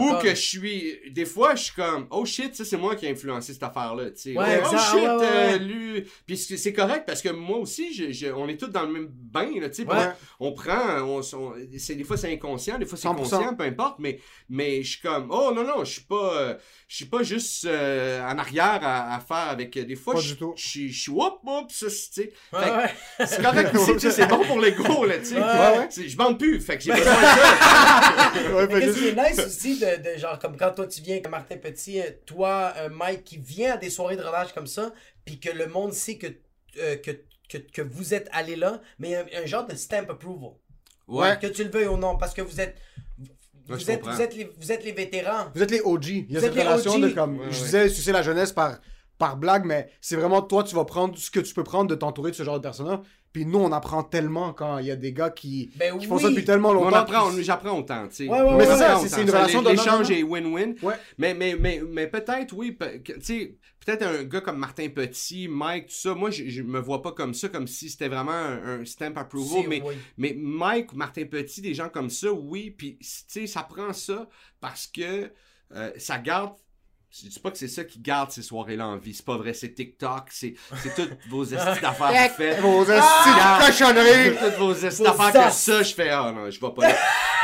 S5: ou, que je suis... Des fois, je suis comme, oh shit, ça c'est moi qui ai influencé cette affaire-là, tu sais.
S3: Ouais,
S5: oh shit,
S3: ouais, ouais,
S5: euh, lui... Puis c'est correct parce que moi aussi, je- je- on est tous dans le même bain, là, tu sais. puis
S4: Ouais.
S5: On, on prend, on, on- c'est, des fois c'est inconscient, des fois c'est
S4: 100%.
S5: conscient, peu importe, mais, mais je suis comme, oh non, non, je suis pas... euh, je suis pas juste euh, en arrière à, à faire avec... Des fois,
S4: Pas
S5: je
S4: du tout.
S5: je suis... Whoop, whoop, ça, c'est- tu sais. Correct aussi, tu sais, c'est bon pour l'ego, là, tu sais.
S3: Ouais,
S5: Je bande plus, fait que j'ai besoin de ça.
S4: Ouais,
S3: Mais Qu'est-ce qui est nice aussi de, de genre comme quand toi tu viens avec Martin Petit, euh, toi euh, Mike qui vient à des soirées de relâche comme ça, puis que le monde sait que, euh, que, que, que vous êtes allé là, mais un, un genre de stamp approval.
S5: Ouais.
S3: Que tu le veuilles ou non, parce que vous êtes
S5: Ouais, je
S3: êtes, vous, êtes les, vous êtes les vétérans.
S4: Vous êtes les OG. Il y a
S3: Vous
S4: cette
S3: êtes les
S4: relation
S3: OG.
S4: de comme.
S5: Ouais,
S4: je disais, sucer la jeunesse par, par blague, mais c'est vraiment toi, tu vas prendre ce que tu peux prendre de t'entourer de ce genre de personnes-là. Puis nous, on apprend tellement quand il y a des gars qui,
S3: Ben
S4: qui font
S3: oui.
S4: ça depuis tellement longtemps.
S5: On apprend, on- j'apprends autant, tu sais.
S3: Ouais, ouais,
S4: Mais c'est
S3: ouais,
S4: ça, c'est- une relation de
S5: L'échange
S4: donnant-donnant.
S5: est win-win.
S4: Ouais.
S5: Mais, mais, mais, mais peut-être, oui, tu sais, peut-être un gars comme Martin Petit, Mike, tout ça, moi, je, je me vois pas comme ça, comme si c'était vraiment un, un stamp approval,
S3: Si,
S5: mais,
S3: oui.
S5: mais Mike, Martin Petit, des gens comme ça, oui, puis, tu sais, ça prend ça parce que euh, ça garde je dis pas que c'est ça qui garde ces soirées-là en vie. C'est pas vrai. C'est TikTok, c'est, c'est toutes vos estis d'affaires faites.
S4: Vos esti
S5: Ah!
S4: de cochonneries!
S5: Toutes vos estis d'affaires que ça, je fais, ah non, je vais pas là.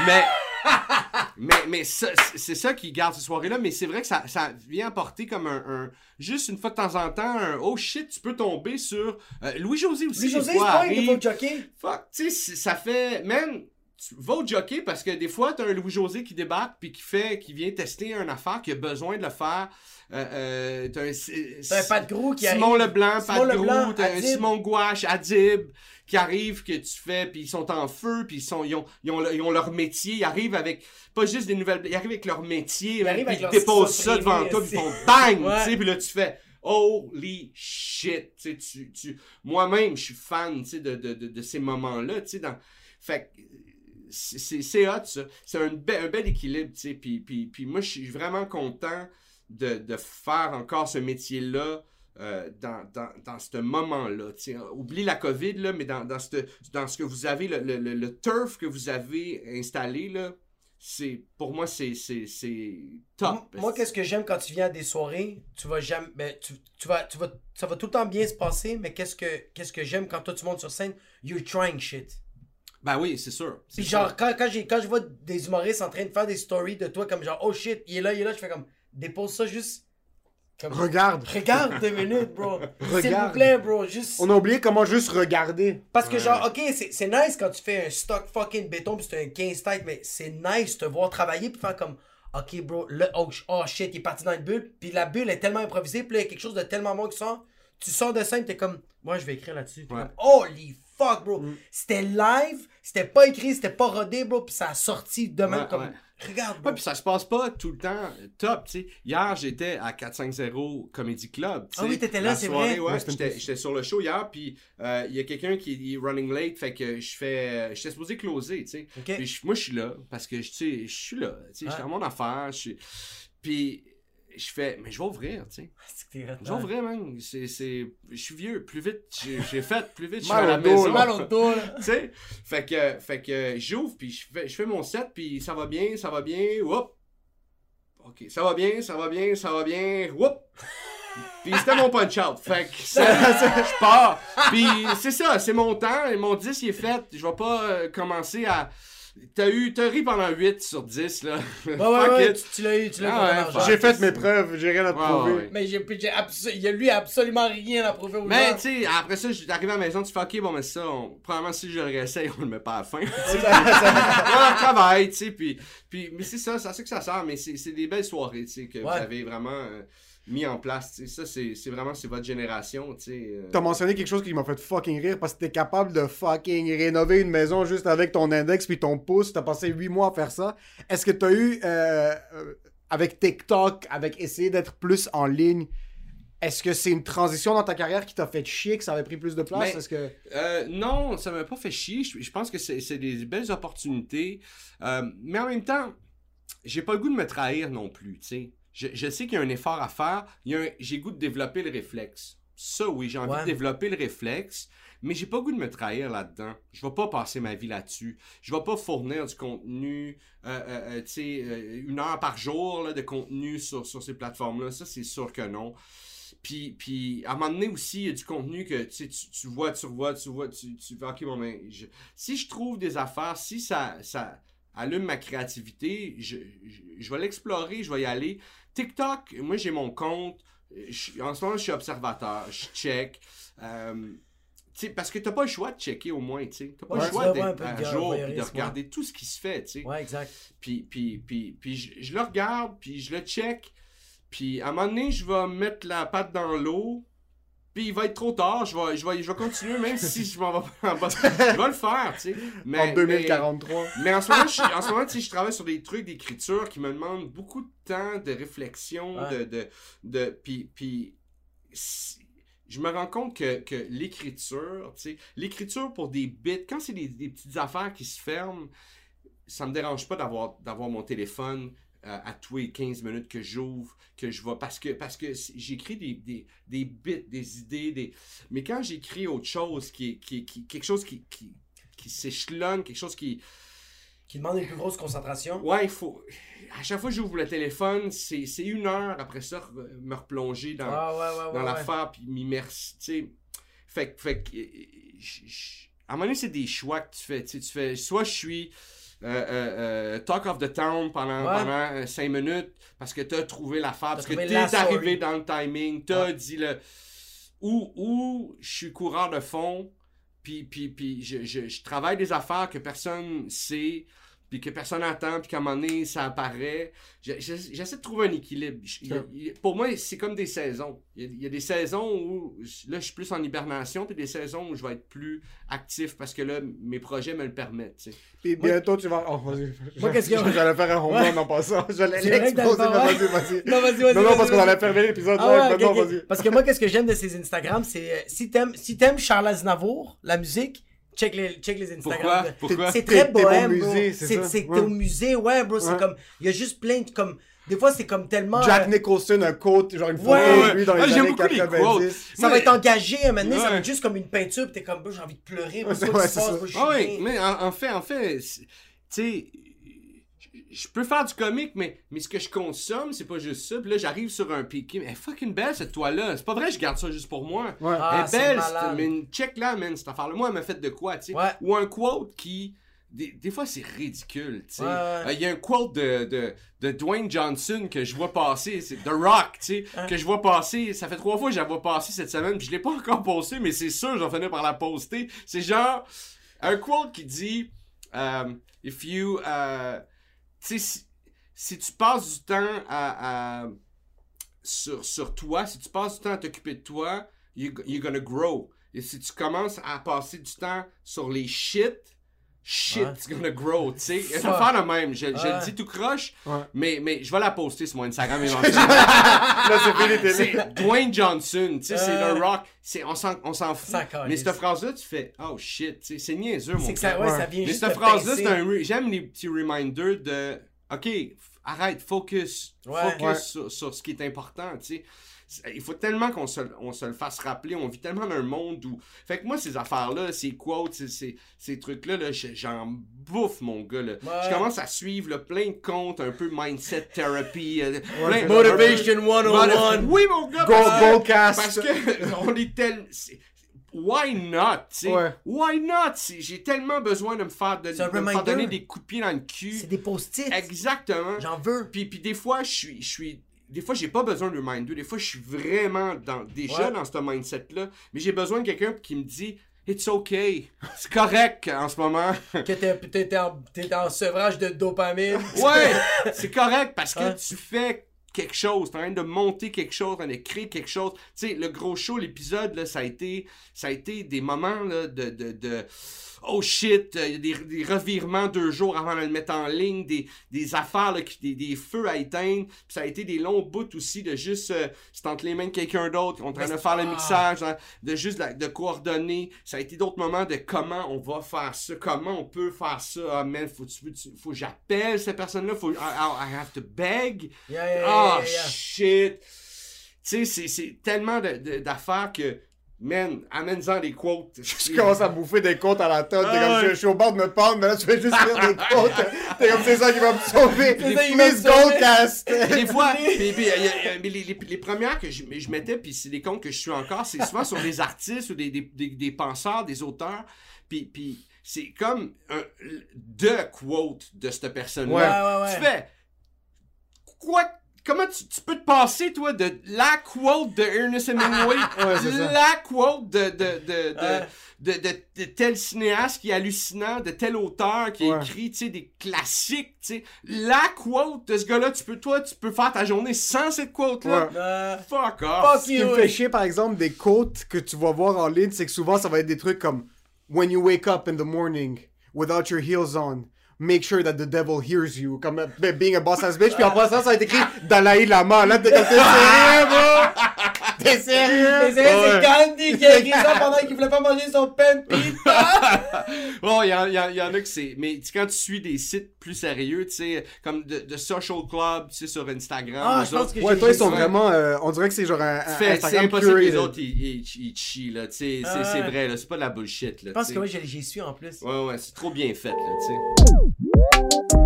S5: mais, mais, mais ça, c'est- ça qui garde ces soirées-là. Mais c'est vrai que ça, ça vient apporter comme un, un- juste une fois de temps en temps, un oh shit, tu peux tomber sur. euh, Louis-José aussi.
S3: Lui,
S5: des
S3: José, c'est pas un.
S5: Fuck, tu sais, ça fait. Man, tu vas au jockey parce que des fois, t'as un Louis-José qui débarque puis qui fait, qui vient tester une affaire, qui a besoin de le faire. Euh, euh, t'as un,
S3: un Pat Grou qui
S5: Simon
S3: arrive.
S5: Leblanc,
S3: Simon
S5: Pat
S3: Leblanc,
S5: t'as un. Simon Gouache, Adib, qui arrive, que tu fais, puis ils sont en feu, puis ils, sont, ils, ont, ils, ont, le- ils ont leur métier, ils arrivent avec, pas juste des nouvelles, ils arrivent avec leur métier,
S3: Ils arrivent
S5: puis
S3: avec
S5: ils déposent ça devant toi, puis ils font bang,
S3: Ouais.
S5: tu sais, puis là tu fais, holy shit, tu tu, tu, moi-même, je suis fan, tu sais, de, de, de, de ces moments-là, tu sais, dans, fait que, c'est- hot, ça. C'est un, be- un bel équilibre, tu sais. Puis, puis, puis moi, je suis vraiment content de, faire encore ce métier-là euh, dans, dans, dans ce moment-là. Oublie la COVID, là, mais dans, dans, ce, dans ce que vous avez, le, le, le, turf que vous avez installé, là, c'est, pour moi, c'est top.
S3: Moi, qu'est-ce que j'aime quand tu viens à des soirées, tu vas jamais. Ben, tu, tu vas, tu vas, ça va tout le temps bien se passer, mais qu'est-ce que, qu'est-ce que j'aime quand toi tu montes sur scène, you're trying shit.
S5: Ben oui, c'est sûr.
S3: Puis
S5: sûr.
S3: genre, quand, quand, j'ai, quand je vois des humoristes en train de faire des stories de toi comme genre, oh shit, il est là, il est là, je fais comme, dépose ça juste. Comme,
S4: Regarde.
S3: Regarde deux minutes, bro. S'il vous plaît, bro, juste.
S4: On a oublié comment juste regarder.
S3: Parce que genre, ok, c'est, c'est nice quand tu fais un stock fucking béton pis c'est un 15 tête, mais c'est nice de te voir travailler puis faire comme, ok, bro, le, oh, oh shit, il est parti dans une bulle, puis la bulle est tellement improvisée, puis là, il y a quelque chose de tellement bon qui sort, tu sors de scène, t'es comme, moi, je vais écrire là-dessus. Puis
S5: Ouais.
S3: holy fuck, bro. C'était live, c'était pas écrit, c'était pas rodé, bro, puis ça a sorti de même
S5: Ouais,
S3: comme.
S5: ouais.
S3: Regarde,
S5: Ouais,
S3: bro.
S5: puis ça se passe pas tout le temps top, tu sais. Hier, j'étais à 450 Comedy Club, tu
S3: Ah oui, t'étais là, c'est vrai.
S5: Ouais, j'étais sur le show hier, puis euh, il y a quelqu'un qui est running late, fait que je fais... J'étais supposé closer, tu sais.
S3: Ok.
S5: Puis moi, je suis là, parce que, tu sais, je suis là, tu sais,
S3: Ouais.
S5: j'étais à mon affaire, je suis... Puis je fais, mais je vais ouvrir, tu sais.
S3: Hot,
S5: Je vais ouvrir, man. C'est... c'est- Je suis vieux, plus vite j'ai j'ai fait, plus vite je suis
S4: Mal
S5: à la
S4: au dos,
S5: maison.
S3: Mal au dos,
S5: tu sais? Fait que fait que j'ouvre puis je fais je fais mon set puis ça va bien ça va bien whoop. Ok ça va bien ça va bien ça va bien whoop. Puis c'était mon punch out. Fait que ça, ça, je pars. Puis c'est ça c'est mon temps. Et mon 10 il est fait. Je vais pas euh, commencer à t'as eu t'as ri pendant 8 sur 10 là
S3: Ouais, ouais, ouais, tu, tu l'as eu, tu l'as eu
S5: Ah ouais, fuck.
S4: J'ai fait mes preuves, j'ai rien à prouver.
S5: ouais, ouais.
S3: Mais j'ai, j'ai abso- il y a lui absolument rien à prouver aux
S5: mais tu sais, après ça, je suis arrivé à la maison, tu fais ok, bon, mais ça, on... probablement si je le réessaye, on le met pas à la fin. tu sais. on travaille, tu sais, puis, puis, mais c'est ça, c'est à ça que ça sert, mais c'est c'est des belles soirées, tu sais, que vous avez vraiment euh, mis en place, tu sais. Ça, c'est c'est vraiment, c'est votre génération, tu sais. euh.
S4: T'as mentionné quelque chose qui m'a fait fucking rire parce que t'es capable de fucking rénover une maison juste avec ton index puis ton pouce. T'as passé 8 mois à faire ça. Est-ce que t'as eu, euh, euh, avec TikTok, avec essayer d'être plus en ligne, est-ce que c'est une transition dans ta carrière qui t'a fait chier, que ça avait pris plus de place?
S5: Mais-
S4: que...
S5: Euh, non, ça m'a pas fait chier. Je, je pense que c'est c'est des belles opportunités. Mais en même temps, j'ai pas le goût de me trahir non plus, tu sais. Je, je sais qu'il y a un effort à faire. J'ai goût de développer le réflexe. Ça, oui, j'ai envie
S3: Ouais.
S5: de développer le réflexe. Mais j'ai pas goût de me trahir là-dedans. Je vais pas passer ma vie là-dessus. Je vais pas fournir du contenu, euh, euh, euh, tu sais, une heure par jour là, de contenu sur, sur ces plateformes-là. Ça, c'est sûr que non. Puis, puis, à un moment donné aussi, il y a du contenu que tu, vois, tu revois, tu vois, tu, tu ok, bon, ben, je- si je trouve des affaires, si ça, ça allume ma créativité, je, je, je vais l'explorer, je vais y aller. TikTok, moi, j'ai mon compte. Je- en ce moment, je suis observateur, je check. Euh, parce que t'as pas le choix de checker au moins, tu. T'as pas
S3: Ouais,
S5: le choix d'être à jour et de regarder tout ce qui se fait, tu sais.
S3: Ouais, exact.
S5: Puis, puis, puis, puis je, je le regarde, puis je le check. Puis à un moment donné, je vais mettre la patte dans l'eau. Puis il va être trop tard, je vais, je vais, je vais continuer, même si je m'en vais pas en bas. Je vais le faire, tu sais. Mais,
S4: en 2043.
S5: Mais, mais en ce moment, je, en ce moment tu sais, je travaille sur des trucs d'écriture qui me demandent beaucoup de temps, de réflexion,
S3: Ouais.
S5: de, de, de. Puis, puis si- je me rends compte que, que l'écriture, tu sais, l'écriture pour des bits, quand c'est des, des petites affaires qui se ferment, ça me dérange pas d'avoir d'avoir mon téléphone euh, à tous les 15 minutes que j'ouvre, que je vais. Parce que, parce que j'écris des, des, des bits, des idées, des. Mais quand j'écris autre chose, qui, qui, qui, quelque chose qui, qui, qui s'échelonne, quelque chose qui.
S3: Qui demande une plus grosse concentration.
S5: Ouais, il faut. À chaque fois que j'ouvre le téléphone, c'est une heure après ça, me replonger dans,
S3: Ah, ouais, ouais, ouais.
S5: dans
S3: ouais.
S5: l'affaire puis m'immerser, tu sais. Fait, que- fait que, euh, à un moment donné, c'est des choix que tu fais, tu sais, tu fais, soit je suis euh, euh, euh, talk of the town pendant,
S3: Ouais.
S5: pendant 5 minutes parce que t'as trouvé l'affaire, parce que t'es arrivé dans le timing, t'as
S3: Ouais.
S5: dit le... Ou, ou je suis coureur de fond, puis, puis, puis je, je, je travaille des affaires que personne sait, puis que personne attend, puis qu'à un moment donné, ça apparaît. Je- je- J'essaie de trouver un équilibre. Je- il pour moi, c'est comme des saisons. Il y, a, il y a des saisons où là, je suis plus en hibernation, puis des saisons où je vais être plus actif parce que là, mes projets me le permettent. tu sais.
S4: Puis bientôt, tu vas. Oh.
S3: Moi, qu'est-ce a?
S4: J'allais faire un home
S3: Ouais.
S4: run en passant. J'allais
S3: C'est vrai que
S4: l'exploser.
S3: dans le
S4: mais
S3: bar,
S4: Vas-y, vas-y.
S3: Non, vas-y, vas-y.
S4: Non, non, parce qu'on allait fermer l'épisode
S3: Ah ouais,
S4: vas-y.
S3: Parce que moi, qu'est-ce que j'aime de ces Instagram, c'est euh, si t'aimes si t'aimes Charles Aznavour, la musique, check les, check les Instagram.
S5: Pourquoi?
S3: C'est très bohème, bro.
S4: musée, c'est
S3: au musée, ouais, bro. C'est comme, il y a juste plein de comme, des fois c'est comme tellement.
S4: Jack
S3: euh,
S4: Nicholson, un quote, genre une photo
S3: Ouais.
S4: de lui dans
S5: Ah,
S4: les années
S5: beaucoup les
S4: 90.
S5: quotes.
S3: ça va être engagé, un moment donné, ça va être juste comme une peinture, pis t'es comme, j'ai envie de pleurer,
S4: Ouais,
S5: Ah mais en, en fait, en fait, tu sais, je- peux faire du comique, mais, mais ce que je consomme, c'est pas juste ça. Puis là, j'arrive sur un piqué. Mais elle est fucking belle, cette toile-là. C'est pas vrai, je garde ça juste pour moi.
S4: Ouais.
S3: Ah,
S5: elle
S3: c'est
S5: est belle, mais une- check là, man, cette affaire-là. Moi, elle m'a fait de quoi, tu sais?
S3: Ouais.
S5: Ou un quote qui. Des, des fois, c'est ridicule, tu sais.
S3: Ouais, ouais.
S5: Euh, Il y a un quote de, de, de Dwayne Johnson que je vois passer, c'est The Rock, tu sais,
S3: Hein?
S5: que je vois passer. Ça fait trois fois que je la vois passer cette semaine, puis je l'ai pas encore posté, mais c'est sûr, j'en finis par la poster. C'est genre un quote qui dit um, If you. euh, tu sais, si, si tu passes du temps à, à- sur, sur toi, si tu passes du temps à t'occuper de toi, you, you're gonna grow. Et si tu commences à passer du temps sur les shit, shit's gonna grow, tu sais. C'est
S3: Fuck.
S5: affaire de même. Je, je le dis tout croche, mais, mais je vais la poster sur mon Instagram éventuellement.
S4: Là, c'est
S5: Dwayne Johnson, tu sais, c'est. The Rock. C'est, on s'en, on s'en fout. Mais cette phrase-là, tu fais, oh shit, tu sais, c'est niaiseux, mon
S3: ça, ouais,
S4: Ouais.
S3: ça vient
S5: Mais cette
S3: te
S5: phrase-là, c'est un. J'aime les petits reminders de. Ok, arrête, focus. Focus sur ce qui est important, tu sais. Il faut tellement qu'on se, on se le fasse rappeler. On vit tellement dans un monde où. Fait que moi, ces affaires-là, ces quotes, ces, ces, ces trucs-là, là, je- j'en bouffe, mon gars. Là.
S3: Ouais.
S5: Je commence à suivre là, plein de comptes, un peu mindset therapy. euh, plein-.
S3: Motivation
S5: un peu-
S3: 101.
S5: Oui, mon gars.
S4: Go,
S5: parce que-
S4: go, cast.
S5: parce que on est tellement. Why not?
S4: Ouais.
S5: Why not? J'ai tellement besoin de me faire, de, me faire donner des coups de pied dans le cul.
S3: C'est des post-it.
S5: Exactement.
S3: J'en veux.
S5: Puis, puis des fois, je suis, je suis. Des fois, j'ai pas besoin de reminder. Des fois, je suis vraiment dans, déjà
S3: Ouais.
S5: dans ce mindset-là. Mais j'ai besoin de quelqu'un qui me dit It's okay. C'est correct en ce moment.
S3: Que t'es- en, en sevrage de dopamine.
S5: Ouais, c'est correct parce que
S3: Ouais.
S5: tu fais quelque chose, t'es en train de monter quelque chose, en train de créer quelque chose. Tu sais, le gros show, l'épisode, là, ça a été, ça a été des moments là, de, de, de oh shit, euh, des, des revirements deux jours avant de le mettre en ligne, des, des affaires, là, qui- des, des feux à éteindre. Puis ça a été des longs bouts aussi de juste, euh, c'est entre les mains de quelqu'un d'autre, on est en train de faire le
S3: Ah.
S5: mixage, hein, de juste la- de coordonner. Ça a été d'autres moments de comment on va faire ça, comment on peut faire ça. Ah, man, faut, tu, faut que j'appelle cette personne-là, faut, I, I- have to beg.
S3: Yeah, yeah, yeah,
S5: Ah,
S3: yeah, yeah.
S5: shit. Tu sais, c'est- tellement d'affaires que, man, amène-en des quotes.
S4: Tu commences à bouffer des côtes à la tonne. T'es
S5: Ah
S4: comme,
S5: ouais.
S4: je, je suis au bord de me pendre, mais là, tu fais juste lire des côtes. T'es comme, c'est ça qui va me sauver.
S3: C'est ça qui va me
S4: Please
S3: sauver.
S4: go, cast.
S5: des fois, puis- puis, les, les- les premières que je, je mettais, puis c'est des comptes que je suis encore, c'est souvent sur des artistes ou des, des, des, des penseurs, des auteurs, puis, puis c'est comme un, de quote de cette personne-là.
S3: Ouais, ouais, ouais.
S5: Tu fais, quoi, comment tu, tu peux te passer, toi, de la quote de Ernest Hemingway,
S4: ça.
S5: la quote de, de, de, de,
S3: Ouais.
S5: de, de- de tel cinéaste qui est hallucinant, de tel auteur qui a
S4: Ouais.
S5: écrit, tu sais, des classiques, tu sais. La quote de ce gars-là, tu peux, toi, tu peux faire ta journée sans cette quote-là.
S4: Ouais.
S3: Euh,
S5: Fuck off.
S4: Ce qui me fait chier, par exemple, des quotes que tu vas voir en ligne, c'est que souvent, ça va être des trucs comme When you wake up in the morning without your heels on, make sure that the devil hears you. Comme being a boss ass bitch. Puis après ça, ça va être écrit Dalai Lama. Là, t'es comme, t'es sérieux, bro? T'es sérieux?
S3: Mais c'est c'est Gandhi qui a écrit ça pendant qu'il voulait pas manger son pain pita.
S5: Bon, il y, y y en a que c'est. Mais tu- quand tu suis des sites plus sérieux, tu sais, comme de, de Social Club, tu sais, sur Instagram.
S3: Ah, je pense que
S4: Ouais, toi, ils sont
S3: ça.
S4: vraiment. euh, on dirait que c'est genre un, un
S5: c'est impossible que les autres, ils, ils, ils chient, là. Tu sais, c'est- c'est
S3: ouais.
S5: vrai, là. C'est pas de la bullshit, là.
S3: Je pense que oui, j'ai- j'y suis en plus.
S5: Ouais, ouais, c'est trop bien fait, là, tu sais.